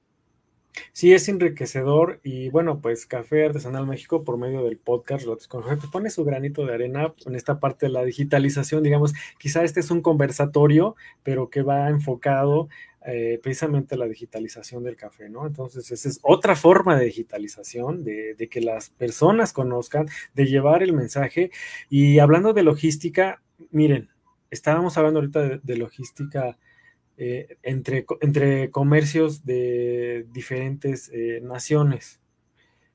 Sí, es enriquecedor y bueno, pues Café Artesanal México por medio del podcast con pues pone su granito de arena en esta parte de la digitalización, digamos, quizá este es un conversatorio, pero que va enfocado eh, precisamente la digitalización del café, ¿no? Entonces, esa es otra forma de digitalización, de, que las personas conozcan, de llevar el mensaje. Y hablando de logística, miren, estábamos hablando ahorita de, logística eh, entre, entre comercios de diferentes eh, naciones.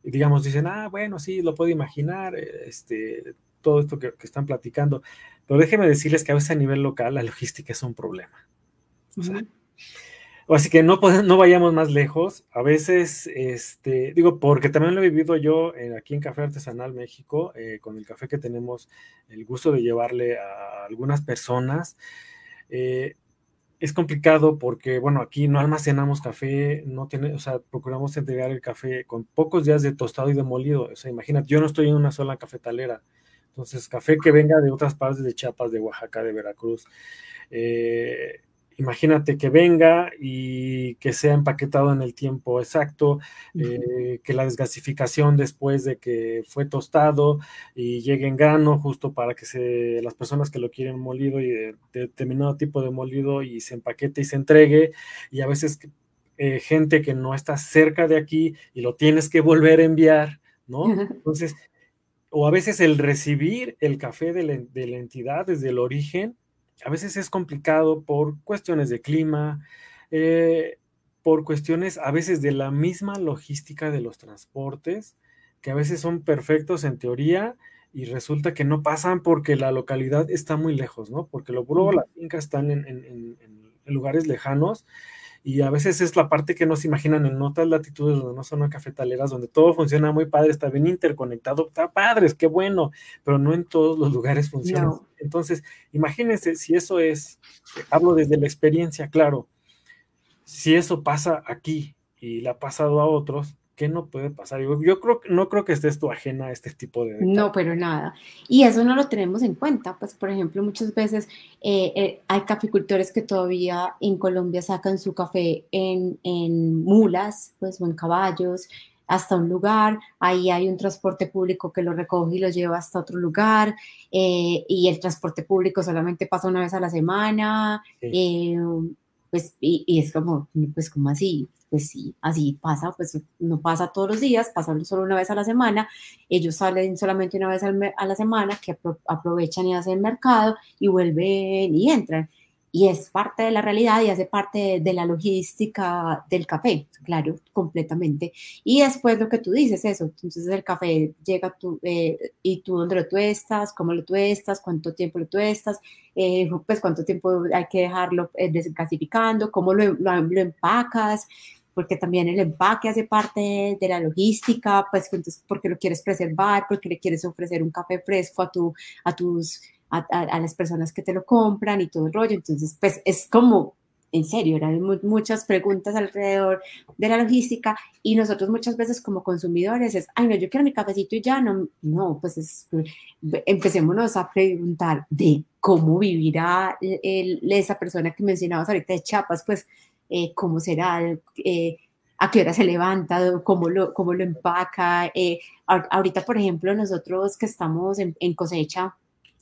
Y digamos, dicen, ah, bueno, sí, lo puedo imaginar, este, todo esto que, están platicando. Pero déjenme decirles que a veces a nivel local la logística es un problema. O sea, Así que no, no vayamos más lejos. A veces, este, digo, porque también lo he vivido yo aquí en Café Artesanal México, eh, con el café que tenemos el gusto de llevarle a algunas personas. Eh, es complicado porque, bueno, aquí no almacenamos café, no tiene, o sea, procuramos entregar el café con pocos días de tostado y de molido. O sea, imagínate, yo no estoy en una sola cafetalera. Entonces, café que venga de otras partes de Chiapas, de Oaxaca, de Veracruz. Eh, imagínate que venga y que sea empaquetado en el tiempo exacto, eh, que la desgasificación después de que fue tostado y llegue en grano justo para que se, las personas que lo quieren molido y de, determinado tipo de molido y se empaquete y se entregue y a veces eh, gente que no está cerca de aquí y lo tienes que volver a enviar, ¿no? <laughs> Entonces, o a veces el recibir el café de la entidad desde el origen, a veces es complicado por cuestiones de clima, eh, por cuestiones a veces de la misma logística de los transportes, que a veces son perfectos en teoría y resulta que no pasan porque la localidad está muy lejos, ¿no? Porque luego las fincas están en lugares lejanos y a veces es la parte que no se imaginan en otras latitudes donde no son cafetaleras, donde todo funciona muy padre, está bien interconectado, está padre, qué bueno, pero no en todos los lugares funciona. Entonces, imagínense si eso es, hablo desde la experiencia, claro, si eso pasa aquí y le ha pasado a otros, ¿qué no puede pasar? Yo, yo creo no creo que estés tú ajena a este tipo de... No, pero nada. Y eso no lo tenemos en cuenta. Pues, por ejemplo, muchas veces eh, eh, hay caficultores que todavía en Colombia sacan su café en, en mulas, pues, o en caballos, hasta un lugar, ahí hay un transporte público que lo recoge y lo lleva hasta otro lugar, eh, y el transporte público solamente pasa una vez a la semana, pues, y, y, es como, pues, como así, pues sí, así pasa, pues no pasa todos los días, pasa solo una vez a la semana, ellos salen solamente una vez a la semana, que aprovechan y hacen mercado y vuelven y entran. Y es parte de la realidad y hace parte de, la logística del café, claro, completamente. Y después lo que tú dices, eso, entonces el café llega tú, eh, y tú dónde lo tuestas, cómo lo tuestas, cuánto tiempo lo tuestas, eh, pues cuánto tiempo hay que dejarlo eh, desclasificando, cómo lo, lo empacas, porque también el empaque hace parte de la logística, pues entonces porque lo quieres preservar, porque le quieres ofrecer un café fresco a, tu, a, tus, a, las personas que te lo compran y todo el rollo. Entonces, pues es como, en serio, eran muchas preguntas alrededor de la logística y nosotros muchas veces como consumidores es, ay, no, yo quiero mi cafecito y ya, no, no, pues es, empecémonos a preguntar de cómo vivirá esa persona que mencionabas ahorita de Chiapas, pues eh, cómo será, eh, a qué hora se levanta, cómo lo, cómo lo empaca. Eh, ahorita, por ejemplo, nosotros que estamos en, cosecha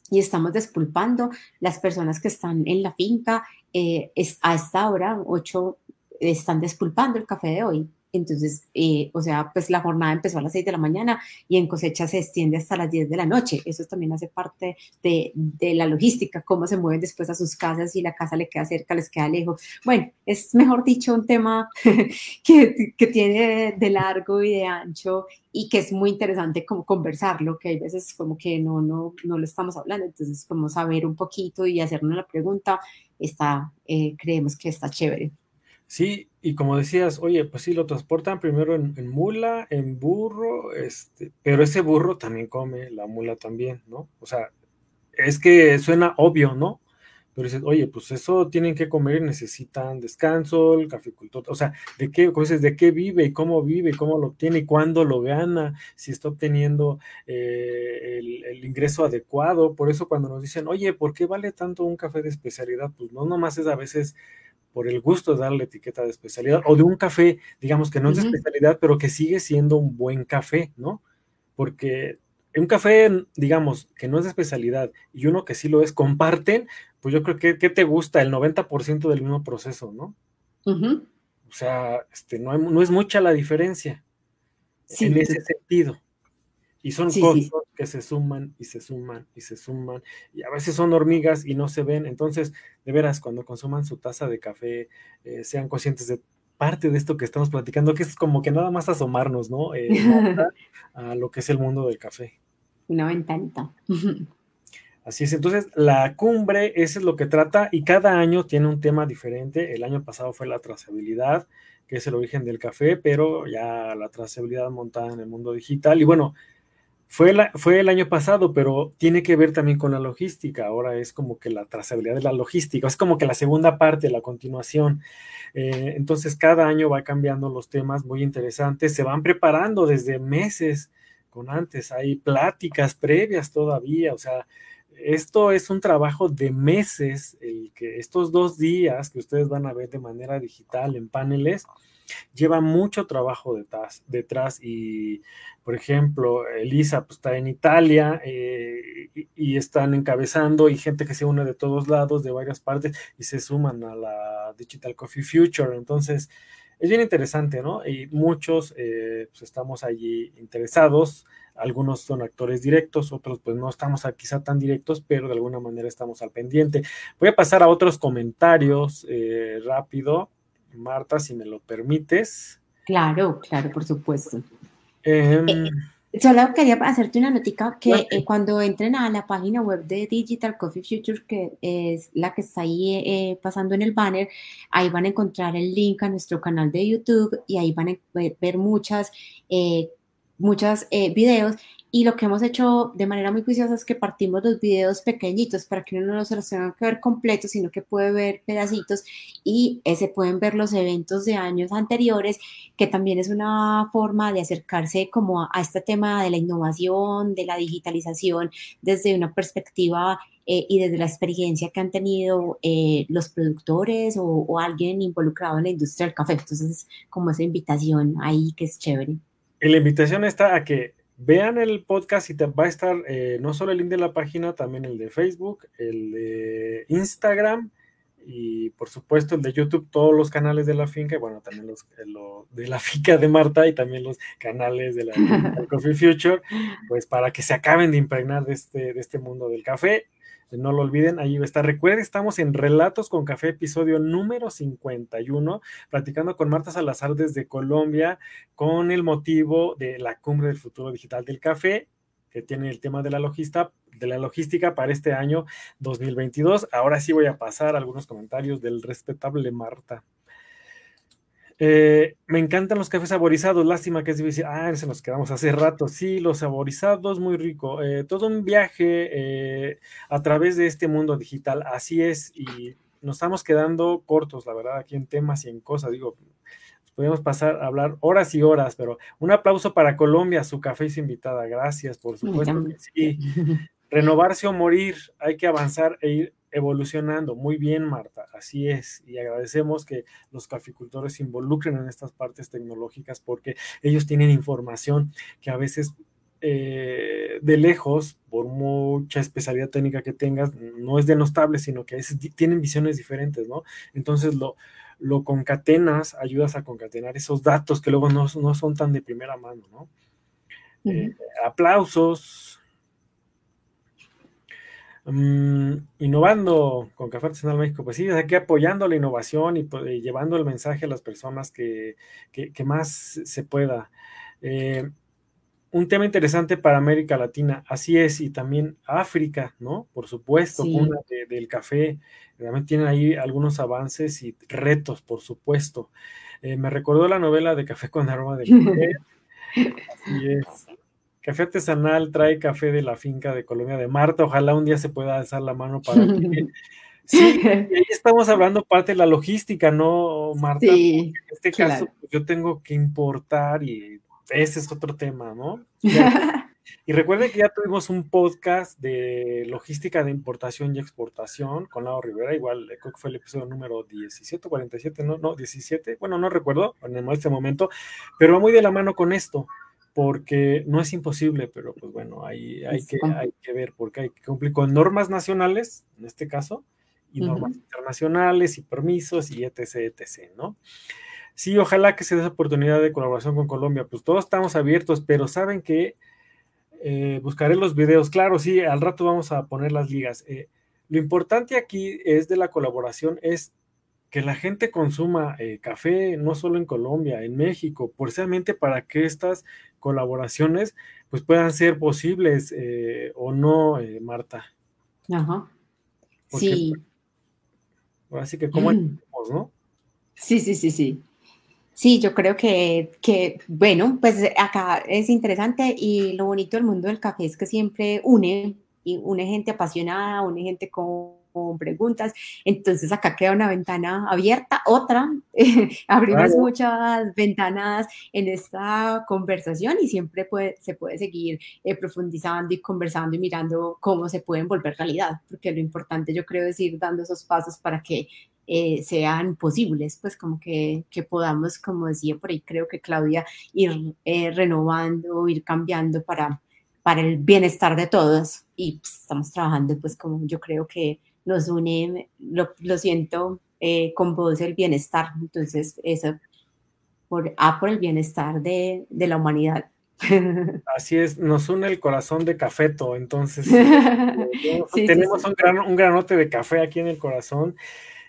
y estamos despulpando, las personas que están en la finca, es, a esta hora, 8, están despulpando el café de hoy. Entonces, eh, o sea, pues la jornada empezó a las 6 de la mañana y en cosecha se extiende hasta las 10 de la noche. Eso también hace parte de, de, la logística, cómo se mueven después a sus casas y la casa le queda cerca, les queda lejos. Bueno, es mejor dicho un tema <laughs> que, que tiene de largo y de ancho y que es muy interesante como conversarlo, que hay veces como que no, no, no lo estamos hablando, entonces como saber un poquito y hacernos la pregunta, está, eh, creemos que está chévere. Sí, y como decías, oye, pues sí, lo transportan primero en, mula, en burro, este, pero ese burro también come, la mula también, ¿no? O sea, es que suena obvio, ¿no? Pero dices, oye, pues eso tienen que comer necesitan descanso, el caficultor, o sea, ¿de qué, de qué vive y cómo vive y cómo lo obtiene y cuándo lo gana, si está obteniendo eh, el, el, ingreso adecuado? Por eso cuando nos dicen, oye, ¿por qué vale tanto un café de especialidad? Pues no, nomás es a veces por el gusto de darle etiqueta de especialidad, o de un café, digamos que no es de especialidad, pero que sigue siendo un buen café, ¿no? Porque un café, digamos, que no es de especialidad y uno que sí lo es, comparten, pues yo creo que ¿qué te gusta? El 90% del mismo proceso, ¿no? O sea, este, no, no es mucha la diferencia en ese sentido. Y son costos que se suman y se suman y se suman. Y a veces son hormigas y no se ven. Entonces, de veras, cuando consuman su taza de café, eh, sean conscientes de parte de esto que estamos platicando, que es como que nada más asomarnos, ¿no? Eh, <laughs> a lo que es el mundo del café. Una ventanita. <laughs> Así es, entonces la cumbre, eso es lo que trata y cada año tiene un tema diferente. El año pasado fue la trazabilidad, que es el origen del café, pero ya la trazabilidad montada en el mundo digital. Y bueno, fue, el año pasado, pero tiene que ver también con la logística. Ahora es como que la trazabilidad de la logística, es como que la segunda parte, la continuación. Eh, entonces, cada año va cambiando los temas muy interesantes, se van preparando desde meses con antes, hay pláticas previas todavía, o sea, esto es un trabajo de meses, el que estos dos días que ustedes van a ver de manera digital en paneles, lleva mucho trabajo detrás, detrás y, por ejemplo, Elisa pues, está en Italia eh, y, están encabezando y gente que se une de todos lados, de varias partes, y se suman a la Digital Coffee Future. Entonces, es bien interesante, ¿no? Y muchos eh, pues, estamos allí interesados. Algunos son actores directos, otros pues no estamos quizá tan directos, pero de alguna manera estamos al pendiente. Voy a pasar a otros comentarios eh, rápido. Marta, si me lo permites. Claro, claro, por supuesto. Em, eh, solo quería hacerte una notica que eh, cuando entren a la página web de Digital Coffee Future, que es la que está ahí eh, pasando en el banner, ahí van a encontrar el link a nuestro canal de YouTube y ahí van a ver muchas, muchas videos y lo que hemos hecho de manera muy juiciosa es que partimos los videos pequeñitos para que uno no se los tenga que ver completos, sino que puede ver pedacitos y se pueden ver los eventos de años anteriores, que también es una forma de acercarse como a, este tema de la innovación, de la digitalización, desde una perspectiva eh, y desde la experiencia que han tenido eh, los productores o, o alguien involucrado en la industria del café. Entonces, como esa invitación ahí que es chévere. Y la invitación está a que Vean el podcast y te va a estar eh, no solo el link de la página, también el de Facebook, el de Instagram y por supuesto el de YouTube, todos los canales de la finca, y bueno, también los de la <laughs> finca de Marta y también los canales de la <laughs> Coffee Future, pues para que se acaben de impregnar de este, de este mundo del café no lo olviden, ahí está. Recuerden, estamos en Relatos con Café, episodio número 51, platicando con Marta Salazar desde Colombia, con el motivo de la cumbre del futuro digital del café, que tiene el tema de la logística, de la logística para este año 2022. Ahora sí voy a pasar algunos comentarios del respetable Marta. Eh, me encantan los cafés saborizados, lástima que es difícil. Ah, se nos quedamos hace rato. Sí, los saborizados, muy rico. Eh, todo un viaje eh, a través de este mundo digital, así es. Y nos estamos quedando cortos, la verdad, aquí en temas y en cosas. Digo, podemos pasar a hablar horas y horas, pero un aplauso para Colombia, su café su invitada. Gracias, por supuesto que sí. <laughs> Renovarse o morir, hay que avanzar e ir evolucionando. Muy bien, Marta, así es. Y agradecemos que los caficultores se involucren en estas partes tecnológicas porque ellos tienen información que a veces eh, de lejos, por mucha especialidad técnica que tengas, no es denostable, sino que tienen visiones diferentes, ¿no? Entonces lo, lo concatenas, ayudas a concatenar esos datos que luego no, son tan de primera mano, ¿no? Eh, aplausos, Mm, innovando con Café Artesanal México, pues sí, aquí apoyando la innovación y, pues, llevando el mensaje a las personas que, más se pueda. Eh, un tema interesante para América Latina, así es, y también África, ¿no? Por supuesto, del café, realmente tienen ahí algunos avances y retos, por supuesto. Eh, me recordó la novela de Café con aroma de mujer. <laughs> así es. Café artesanal trae café de la finca de Colombia de Marta. Ojalá un día se pueda alzar la mano para <laughs> que. Sí, ahí estamos hablando parte de la logística, ¿no, Marta? Sí, en este caso, pues, yo tengo que importar y ese es otro tema, ¿no? <laughs> y recuerden que ya tuvimos un podcast de logística de importación y exportación con Laura Rivera, igual creo que fue el episodio número 17 47, no, no, 17, bueno, no recuerdo en este momento, pero va muy de la mano con esto porque no es imposible, pero pues bueno, hay, hay, que, hay que ver, porque hay que cumplir con normas nacionales, en este caso, y normas internacionales, y permisos, y etc., etc., ¿no? Sí, ojalá que se dé esa oportunidad de colaboración con Colombia, pues todos estamos abiertos, pero saben que eh, buscaré los videos, claro, sí, al rato vamos a poner las ligas. Eh, lo importante aquí es de la colaboración, es que la gente consuma eh, café no solo en Colombia, en México, precisamente para que estas colaboraciones pues puedan ser posibles eh, o no, eh, Marta. Ajá. sí. Así que como ¿no? Sí, sí, sí, sí. Sí, yo creo que, que, bueno, pues acá es interesante y lo bonito del mundo del café es que siempre une, y une gente apasionada, une gente con, preguntas. Entonces acá queda una ventana abierta, otra, <laughs> abrimos muchas ventanas en esta conversación y siempre puede, se puede seguir eh, profundizando y conversando y mirando cómo se pueden volver realidad, porque lo importante yo creo es ir dando esos pasos para que eh, sean posibles, pues como que, que, podamos, como decía por ahí, creo que Claudia, ir eh, renovando, ir cambiando para, para el bienestar de todos. Y pues, estamos trabajando, pues como yo creo que nos une, lo, lo siento, eh, con vos el bienestar, entonces eso, por, ah, por el bienestar de, de la humanidad. <laughs> Así es, nos une el corazón de cafeto, entonces <laughs> tenemos Un, gran, un granote de café aquí en el corazón.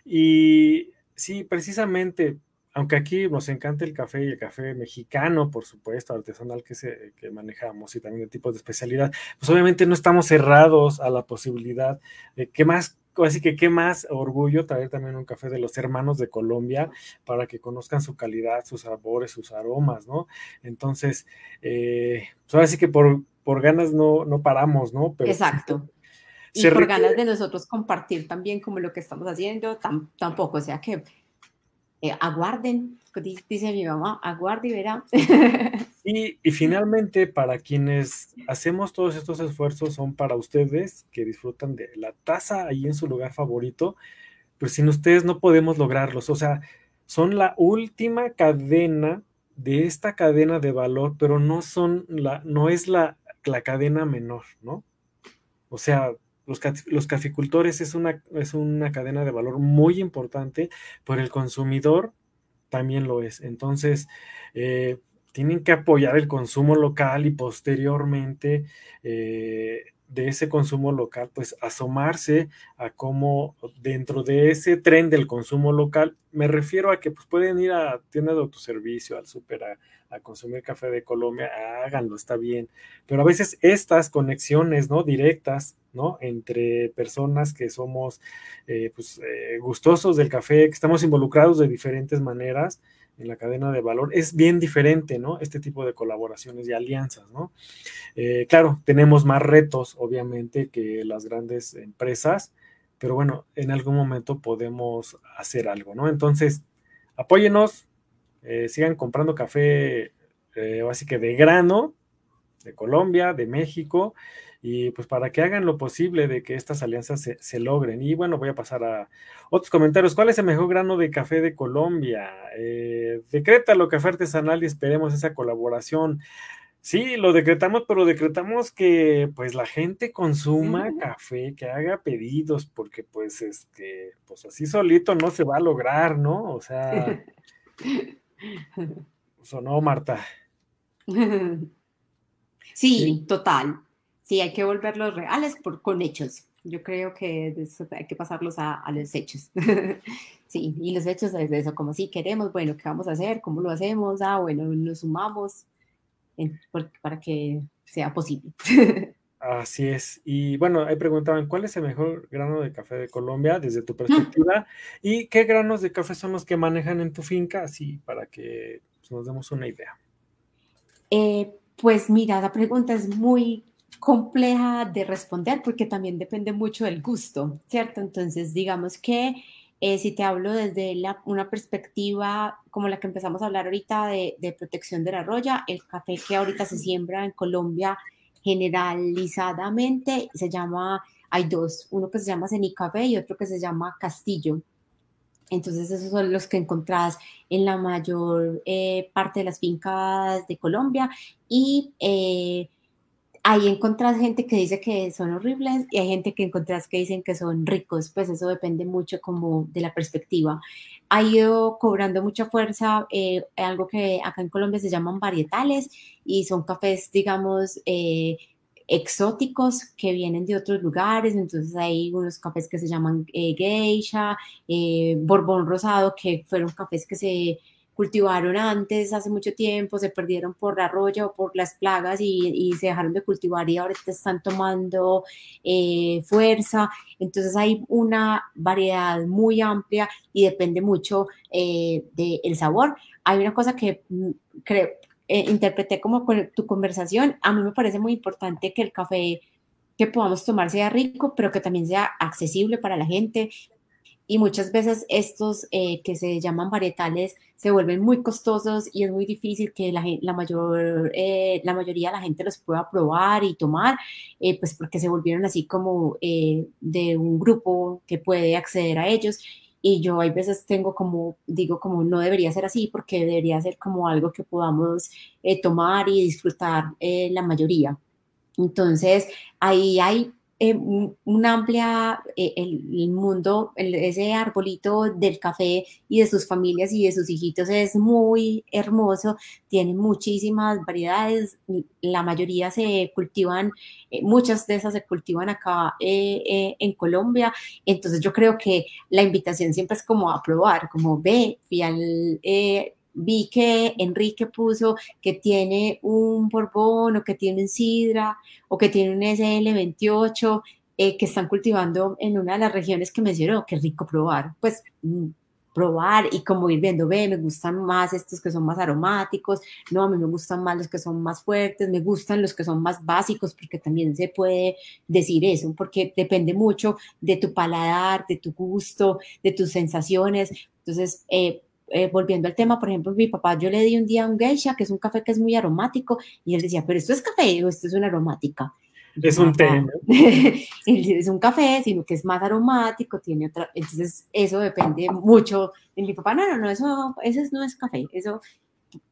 Y sí, precisamente, aunque aquí nos encanta el café y el café mexicano, por supuesto, artesanal que, se, que manejamos y también de tipos de especialidad, pues obviamente no estamos cerrados a la posibilidad de qué más, así que qué más orgullo traer también un café de los hermanos de Colombia para que conozcan su calidad, sus sabores, sus aromas, ¿no? Entonces, eh, pues ahora sí que por, por ganas no, no paramos, ¿no? Exacto y por ganas de nosotros compartir también como lo que estamos haciendo, tampoco, o sea que eh, aguarden, dice mi mamá, aguarde y verá. Y, finalmente, para quienes hacemos todos estos esfuerzos, son para ustedes que disfrutan de la taza ahí en su lugar favorito, pero sin ustedes no podemos lograrlos, o sea, son la última cadena de esta cadena de valor, pero no son la, no es la, la cadena menor, ¿no? O sea, los, caficultores es una, es una cadena de valor muy importante, pero el consumidor también lo es. Entonces, eh, tienen que apoyar el consumo local y posteriormente eh, de ese consumo local, pues asomarse a cómo dentro de ese tren del consumo local, me refiero a que pues, pueden ir a tiendas de autoservicio, al súper, a, consumir café de Colombia, háganlo, está bien. Pero a veces estas conexiones, ¿no? Directas, ¿no? Entre personas que somos eh, pues, eh, gustosos del café, que estamos involucrados de diferentes maneras, en la cadena de valor, es bien diferente, ¿no? Este tipo de colaboraciones y alianzas, ¿no? Eh, claro, tenemos más retos, obviamente, que las grandes empresas, pero bueno, en algún momento podemos hacer algo, ¿no? Entonces, apóyenos, sigan comprando café, así que de grano, de Colombia, de México, y pues para que hagan lo posible de que estas alianzas se, logren. Y bueno, voy a pasar a otros comentarios. ¿Cuál es el mejor grano de café de Colombia? Eh, lo café artesanal y esperemos esa colaboración. Sí, lo decretamos, pero decretamos que pues la gente consuma café, que haga pedidos, porque pues este, pues así solito no se va a lograr, ¿no? O sea, <laughs> sonó Marta. <laughs> sí, total sí hay que volverlos reales por, con hechos. Yo creo que hay que pasarlos a, los hechos. <laughs> sí, y los hechos es eso, como si queremos, bueno, ¿qué vamos a hacer? ¿Cómo lo hacemos? Ah, bueno, nos sumamos para que sea posible. <laughs> Así es. Y bueno, ahí preguntaban, ¿cuál es el mejor grano de café de Colombia desde tu perspectiva? <laughs> ¿Y qué granos de café son los que manejan en tu finca? Así para que pues, nos demos una idea. Eh, pues mira, la pregunta es muy compleja de responder porque también depende mucho del gusto, ¿cierto? Entonces, digamos que eh, si te hablo desde una perspectiva como la que empezamos a hablar ahorita de, de, protección de la roya, el café que ahorita se siembra en Colombia generalizadamente se llama, hay dos, uno que se llama Cenicafé y otro que se llama Castillo. Entonces esos son los que encontrás en la mayor eh, parte de las fincas de Colombia y eh, ahí encontrás gente que dice que son horribles y hay gente que encontrás que dicen que son ricos, pues eso depende mucho como de la perspectiva. Ha ido cobrando mucha fuerza eh, algo que acá en Colombia se llaman varietales y son cafés, digamos, eh, exóticos que vienen de otros lugares, entonces hay unos cafés que se llaman eh, geisha, borbón rosado, que fueron cafés que se cultivaron antes, hace mucho tiempo, se perdieron por la roya o por las plagas y, se dejaron de cultivar y ahora están tomando eh, fuerza. Entonces hay una variedad muy amplia y depende mucho eh, del sabor. Hay una cosa que mm, creo, eh, interpreté como con tu conversación, a mí me parece muy importante que el café que podamos tomar sea rico, pero que también sea accesible para la gente, y muchas veces estos eh, que se llaman varietales se vuelven muy costosos y es muy difícil que la, la mayor, eh, la mayoría de la gente los pueda probar y tomar, eh, pues porque se volvieron así como de un grupo que puede acceder a ellos. Y yo hay veces tengo como, digo, como no debería ser así porque debería ser como algo que podamos tomar y disfrutar la mayoría. Entonces, ahí hay eh, una amplia, eh, el, mundo, ese arbolito del café y de sus familias y de sus hijitos es muy hermoso, tiene muchísimas variedades, la mayoría se cultivan, eh, muchas de esas se cultivan acá en Colombia, entonces yo creo que la invitación siempre es como a probar, como ve, fui vi que Enrique puso que tiene un Borbón o que tiene un Sidra o que tiene un SL28 eh, que están cultivando en una de las regiones que mencionó, qué rico probar, pues mm, probar y como ir viendo, ve, me gustan más estos que son más aromáticos, no, a mí me gustan más los que son más fuertes, me gustan los que son más básicos, porque también se puede decir eso, porque depende mucho de tu paladar, de tu gusto, de tus sensaciones. Entonces, eh, eh, volviendo al tema, por ejemplo, mi papá, yo le di un día un geisha, que es un café que es muy aromático, y él decía, pero esto es café o esto es una aromática. Es un té. <laughs> es un café, sino que es más aromático, tiene otra, entonces eso depende mucho de mi papá, no, no, no, eso, ese no es café, eso,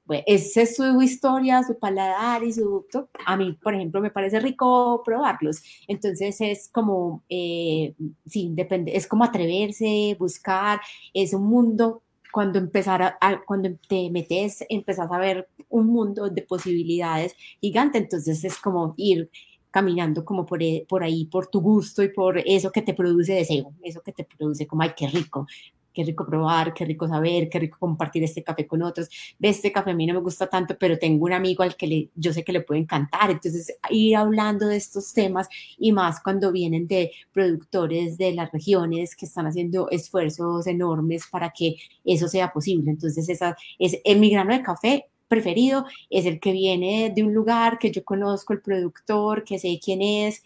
pues, esa es su historia, su paladar y su, a mí, por ejemplo, me parece rico probarlos, entonces es como, eh, sí, depende, es como atreverse, buscar, es un mundo cuando empezar a, cuando te metes, empezás a ver un mundo de posibilidades gigante, entonces es como ir caminando como por, e, por ahí, por tu gusto y por eso que te produce deseo, eso que te produce como, ay, qué rico, qué rico probar, qué rico saber, qué rico compartir este café con otros. Ve, este café a mí no me gusta tanto, pero tengo un amigo al que le, yo sé que le puede encantar. Entonces, ir hablando de estos temas y más cuando vienen de productores de las regiones que están haciendo esfuerzos enormes para que eso sea posible. Entonces, esa es mi grano de café preferido es el que viene de un lugar que yo conozco el productor, que sé quién es,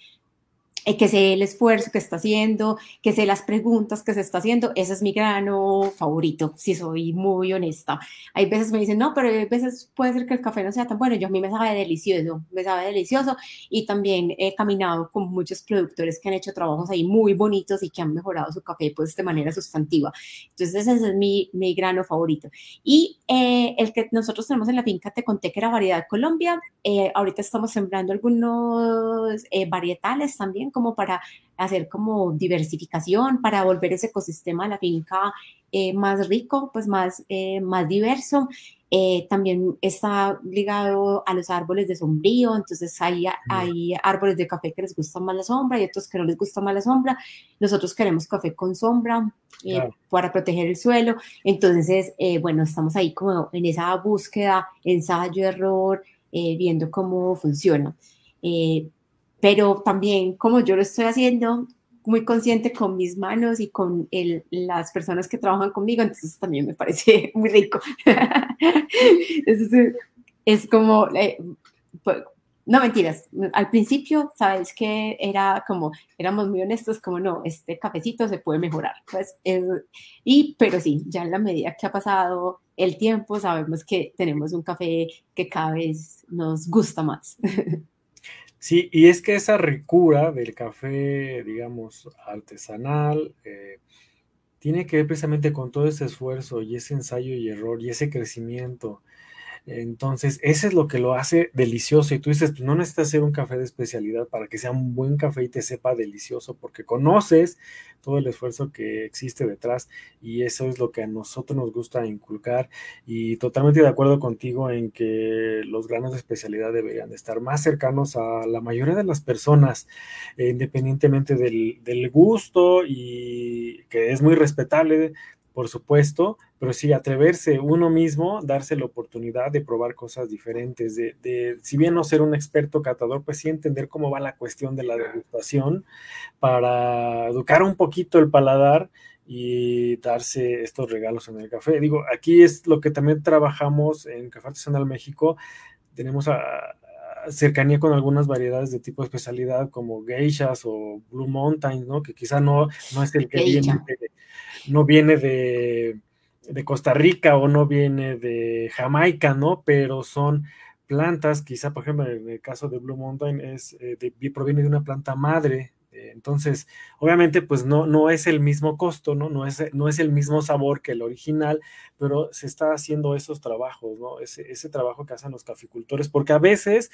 que sé el esfuerzo que está haciendo, que sé las preguntas que se está haciendo, ese es mi grano favorito, si soy muy honesta. Hay veces me dicen, no, pero hay veces puede ser que el café no sea tan bueno, yo a mí me sabe delicioso, me sabe delicioso y también he caminado con muchos productores que han hecho trabajos ahí muy bonitos y que han mejorado su café pues de manera sustantiva. Entonces ese es mi, mi grano favorito. Y eh, el que nosotros tenemos en la finca, te conté que era variedad Colombia, eh, ahorita estamos sembrando algunos varietales también como para hacer como diversificación, para volver ese ecosistema de la finca eh, más rico, pues más, eh, más diverso. Eh, también está ligado a los árboles de sombrío, entonces hay, hay árboles de café que les gusta más la sombra y otros que no les gusta más la sombra. Nosotros queremos café con sombra para proteger el suelo. Entonces, bueno, estamos ahí como en esa búsqueda, ensayo, error, viendo cómo funciona pero también como yo lo estoy haciendo muy consciente con mis manos y con el, las personas que trabajan conmigo, entonces también me parece <laughs> muy rico. es, es, como, eh, no mentiras, al principio, sabes que era como, éramos muy honestos, como no, este cafecito se puede mejorar, pues, y, pero sí, ya en la medida que ha pasado el tiempo, sabemos que tenemos un café que cada vez nos gusta más. <laughs> Sí, y es que esa ricura del café, digamos, artesanal, eh, tiene que ver precisamente con todo ese esfuerzo y ese ensayo y error y ese crecimiento entonces, eso es lo que lo hace delicioso. Y tú dices, pues no necesitas hacer un café de especialidad para que sea un buen café y te sepa delicioso, porque conoces todo el esfuerzo que existe detrás y eso es lo que a nosotros nos gusta inculcar. Y totalmente de acuerdo contigo en que los granos de especialidad deberían de estar más cercanos a la mayoría de las personas, independientemente del, del gusto y que es muy respetable por supuesto, pero sí atreverse uno mismo, darse la oportunidad de probar cosas diferentes, de, si bien no ser un experto catador, pues sí entender cómo va la cuestión de la degustación para educar un poquito el paladar y darse estos regalos en el café. Digo, aquí es lo que también trabajamos en Café Artesanal México. Tenemos a, cercanía con algunas variedades de tipo de especialidad como geishas o Blue Mountain, ¿no? Que quizá no, no es el que viene de, no viene de, Costa Rica o no viene de Jamaica, ¿no? Pero son plantas, quizá por ejemplo en el caso de Blue Mountain es eh, proviene de una planta madre entonces, obviamente, pues no, no es el mismo costo, ¿no? No es, no es el mismo sabor que el original, pero se está haciendo esos trabajos, ¿no? Ese, ese trabajo que hacen los caficultores, porque a veces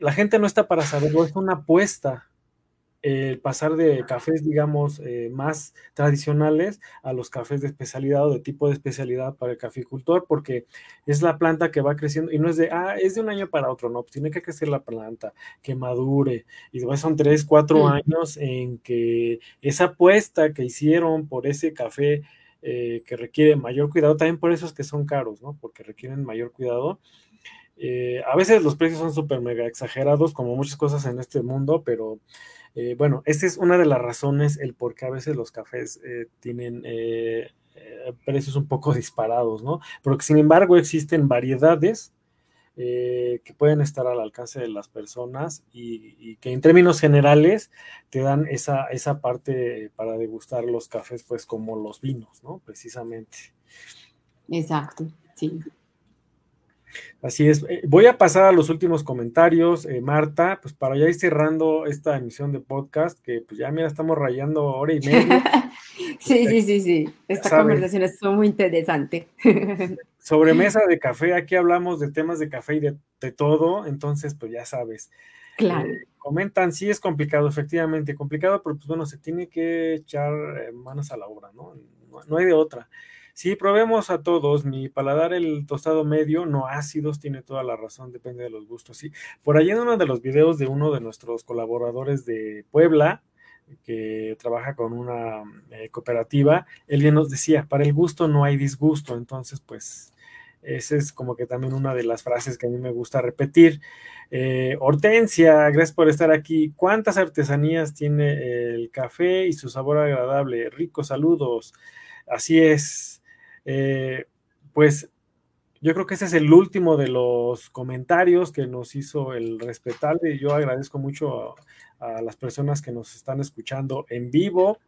la gente no está para saberlo, es una apuesta, el pasar de cafés, digamos, eh, más tradicionales a los cafés de especialidad o de tipo de especialidad para el caficultor, porque es la planta que va creciendo y no es de, ah, es de un año para otro, no, pues tiene que crecer la planta, que madure, y después son tres, cuatro mm. años en que esa apuesta que hicieron por ese café eh, que requiere mayor cuidado, también por eso es que son caros, ¿no? Porque requieren mayor cuidado. Eh, a veces los precios son súper mega exagerados, como muchas cosas en este mundo, pero eh, bueno, esta es una de las razones el por qué a veces los cafés eh, tienen eh, precios un poco <laughs> disparados, ¿no? Porque sin embargo existen variedades que pueden estar al alcance de las personas y, que en términos generales te dan esa, esa parte para degustar los cafés, pues como los vinos, ¿no? Precisamente. Exacto, sí. Así es. Eh, voy a pasar a los últimos comentarios, eh, Marta, pues para ya ir cerrando esta emisión de podcast, que pues ya mira, estamos rayando hora y <laughs> media. sí, sí, sí, sí. Esta conversación estuvo muy interesante. <laughs> Sobre mesa de café, aquí hablamos de temas de café y de, todo, entonces pues ya sabes. Claro. Eh, comentan, sí es complicado, efectivamente, complicado, pero pues bueno, se tiene que echar manos a la obra, ¿no? No, no hay de otra. Sí, probemos a todos. Mi paladar, el tostado medio, no ácidos, tiene toda la razón, depende de los gustos. Sí, por ahí en uno de los videos de uno de nuestros colaboradores de Puebla, que trabaja con una eh, cooperativa, él bien nos decía, para el gusto no hay disgusto. Entonces, pues, esa es como que también una de las frases que a mí me gusta repetir. Eh, Hortensia, gracias por estar aquí. ¿Cuántas artesanías tiene el café y su sabor agradable? Ricos saludos. Así es. Eh, pues yo creo que ese es el último de los comentarios que nos hizo el respetable. Yo agradezco mucho a, las personas que nos están escuchando en vivo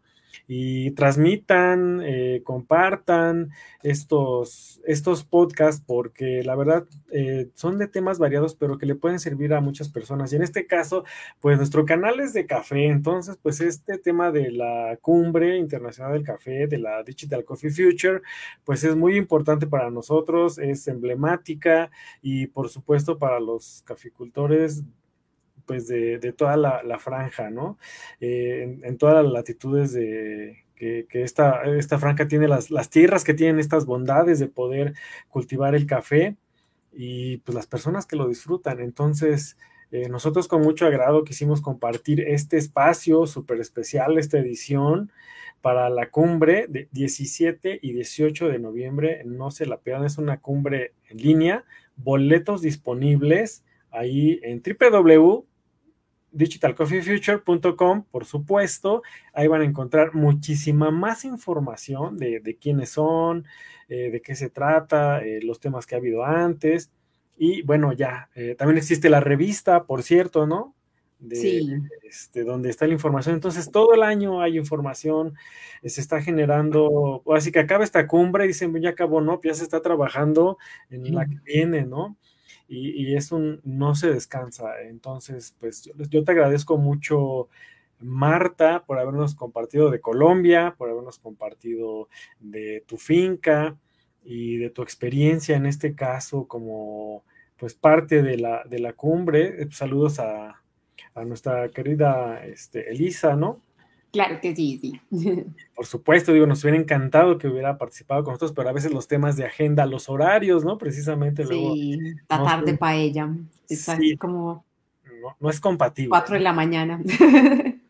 y transmitan, eh, compartan estos, estos podcasts porque la verdad eh, son de temas variados pero que le pueden servir a muchas personas. Y en este caso pues nuestro canal es de café. Entonces pues este tema de la cumbre internacional del café de la Digital Coffee Future pues es muy importante para nosotros es emblemática y por supuesto para los caficultores pues de, toda la, franja, ¿no? Eh, en, todas las latitudes de que, esta, esta, franja tiene las, tierras que tienen estas bondades de poder cultivar el café y pues las personas que lo disfrutan. Entonces, eh, nosotros con mucho agrado quisimos compartir este espacio súper especial, esta edición para la cumbre de 17 y 18 de noviembre. No se la pierdan, es una cumbre en línea, boletos disponibles ahí en www digitalcoffeefuture.com, por supuesto. Ahí van a encontrar muchísima más información de, quiénes son, eh, de qué se trata, eh, los temas que ha habido antes. Y bueno, ya, eh, también existe la revista, por cierto, ¿no? De, sí. Este, donde está la información. Entonces, todo el año hay información, se está generando, así que acaba esta cumbre, dicen, ya acabó, ¿no? Ya se está trabajando en la que viene, ¿no? Y, es un, no se descansa. Entonces, pues yo, te agradezco mucho, Marta, por habernos compartido de Colombia, por habernos compartido de tu finca y de tu experiencia en este caso como pues parte de la, de la cumbre. Saludos a, a nuestra querida este, Elisa, ¿no? Claro que sí, sí. <laughs> Por supuesto, digo, nos hubiera encantado que hubiera participado con nosotros, pero a veces los temas de agenda, los horarios, ¿no? Precisamente luego. Sí, la tarde para ella. Es así como. No, es compatible. Cuatro de la mañana.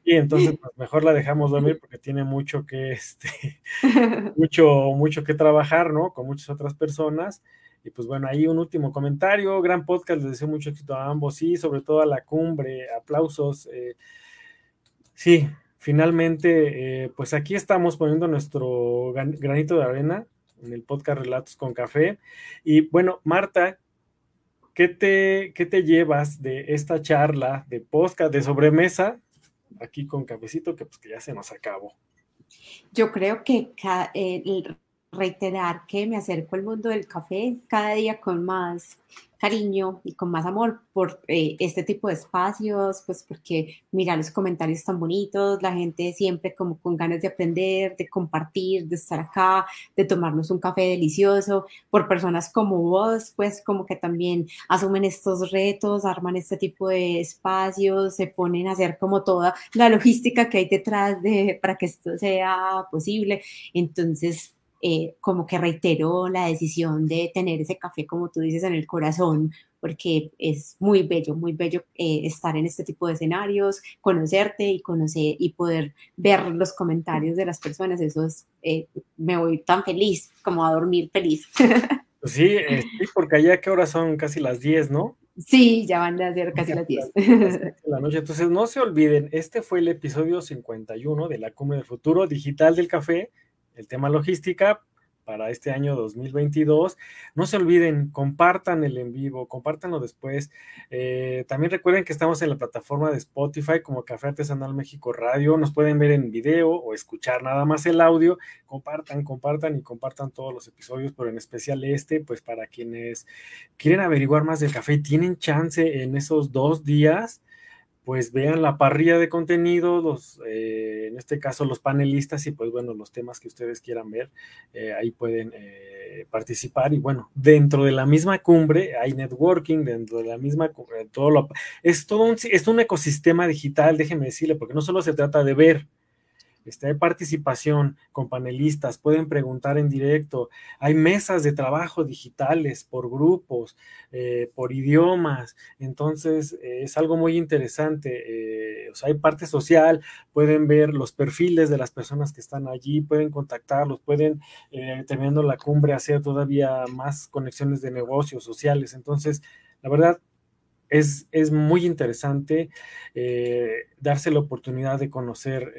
Y Y entonces pues, mejor la dejamos dormir porque <laughs> tiene mucho que, este, <laughs> mucho, mucho que trabajar, ¿no? Con muchas otras personas. Y pues bueno, ahí un último comentario, gran podcast, les deseo mucho éxito a ambos, sí, sobre todo a la cumbre, aplausos. Eh, sí, finalmente, eh, pues aquí estamos poniendo nuestro granito de arena en el podcast Relatos con Café. Y bueno, Marta, ¿qué te, qué te llevas de esta charla de podcast de sobremesa aquí con cafecito que, pues, que ya se nos acabó? Yo creo que reiterar que me acerco al mundo del café cada día con más cariño y con más amor por eh, este tipo de espacios, pues porque mira los comentarios tan bonitos, la gente siempre como con ganas de aprender, de compartir, de estar acá, de tomarnos un café delicioso, por personas como vos, pues como que también asumen estos retos, arman este tipo de espacios, se ponen a hacer como toda la logística que hay detrás de para que esto sea posible. Entonces, eh, como que reiteró la decisión de tener ese café, como tú dices, en el corazón, porque es muy bello, muy bello eh, estar en este tipo de escenarios, conocerte y conocer y poder ver los comentarios de las personas. Eso es, eh, me voy tan feliz como a dormir feliz. <laughs> Pues sí, sí, porque allá qué hora son casi las 10, ¿no? Sí, ya van a ser casi las 10. <laughs> La noche. Entonces, no se olviden, este fue el episodio 51 de la Cumbre del Futuro Digital del Café el tema logística para este año 2022. No se olviden, compartan el en vivo, compártanlo después. Eh, también recuerden que estamos en la plataforma de Spotify como Café Artesanal México Radio. Nos pueden ver en video o escuchar nada más el audio. Compartan, compartan y compartan todos los episodios, pero en especial este, pues para quienes quieren averiguar más del café, tienen chance en esos dos días pues vean la parrilla de contenido, los, eh, en este caso los panelistas y pues bueno, los temas que ustedes quieran ver, eh, ahí pueden eh, participar. Y bueno, dentro de la misma cumbre hay networking, dentro de la misma cumbre, todo lo, es todo un, es un ecosistema digital, déjenme decirle, porque no solo se trata de ver, este, hay participación con panelistas, pueden preguntar en directo, hay mesas de trabajo digitales por grupos, eh, por idiomas, entonces eh, es algo muy interesante. Eh, hay parte social, pueden ver los perfiles de las personas que están allí, pueden contactarlos, pueden, teniendo la cumbre, hacer todavía más conexiones de negocios sociales. Entonces, la verdad, es, es, muy interesante darse la oportunidad de conocer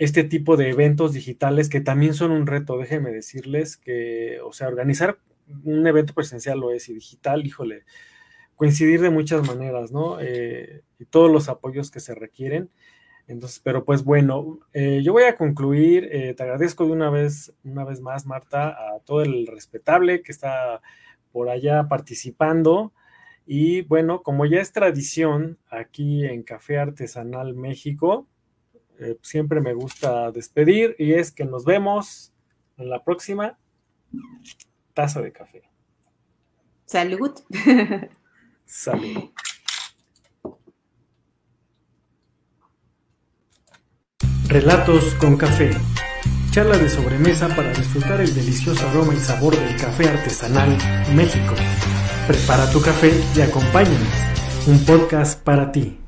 este tipo de eventos digitales que también son un reto, déjenme decirles que, o sea, organizar un evento presencial lo es y digital, híjole, coincidir de muchas maneras, ¿no? Eh, y todos los apoyos que se requieren. Entonces, pero pues bueno, eh, yo voy a concluir. Eh, te agradezco de una vez, una vez más, Marta, a todo el respetable que está por allá participando. Y bueno, como ya es tradición aquí en Café Artesanal México, eh, siempre me gusta despedir y es que nos vemos en la próxima taza de café. Salud. Salud. Relatos con café. Charla de sobremesa para disfrutar el delicioso aroma y sabor del café artesanal México. Prepara tu café y acompáñanos. Un podcast para ti.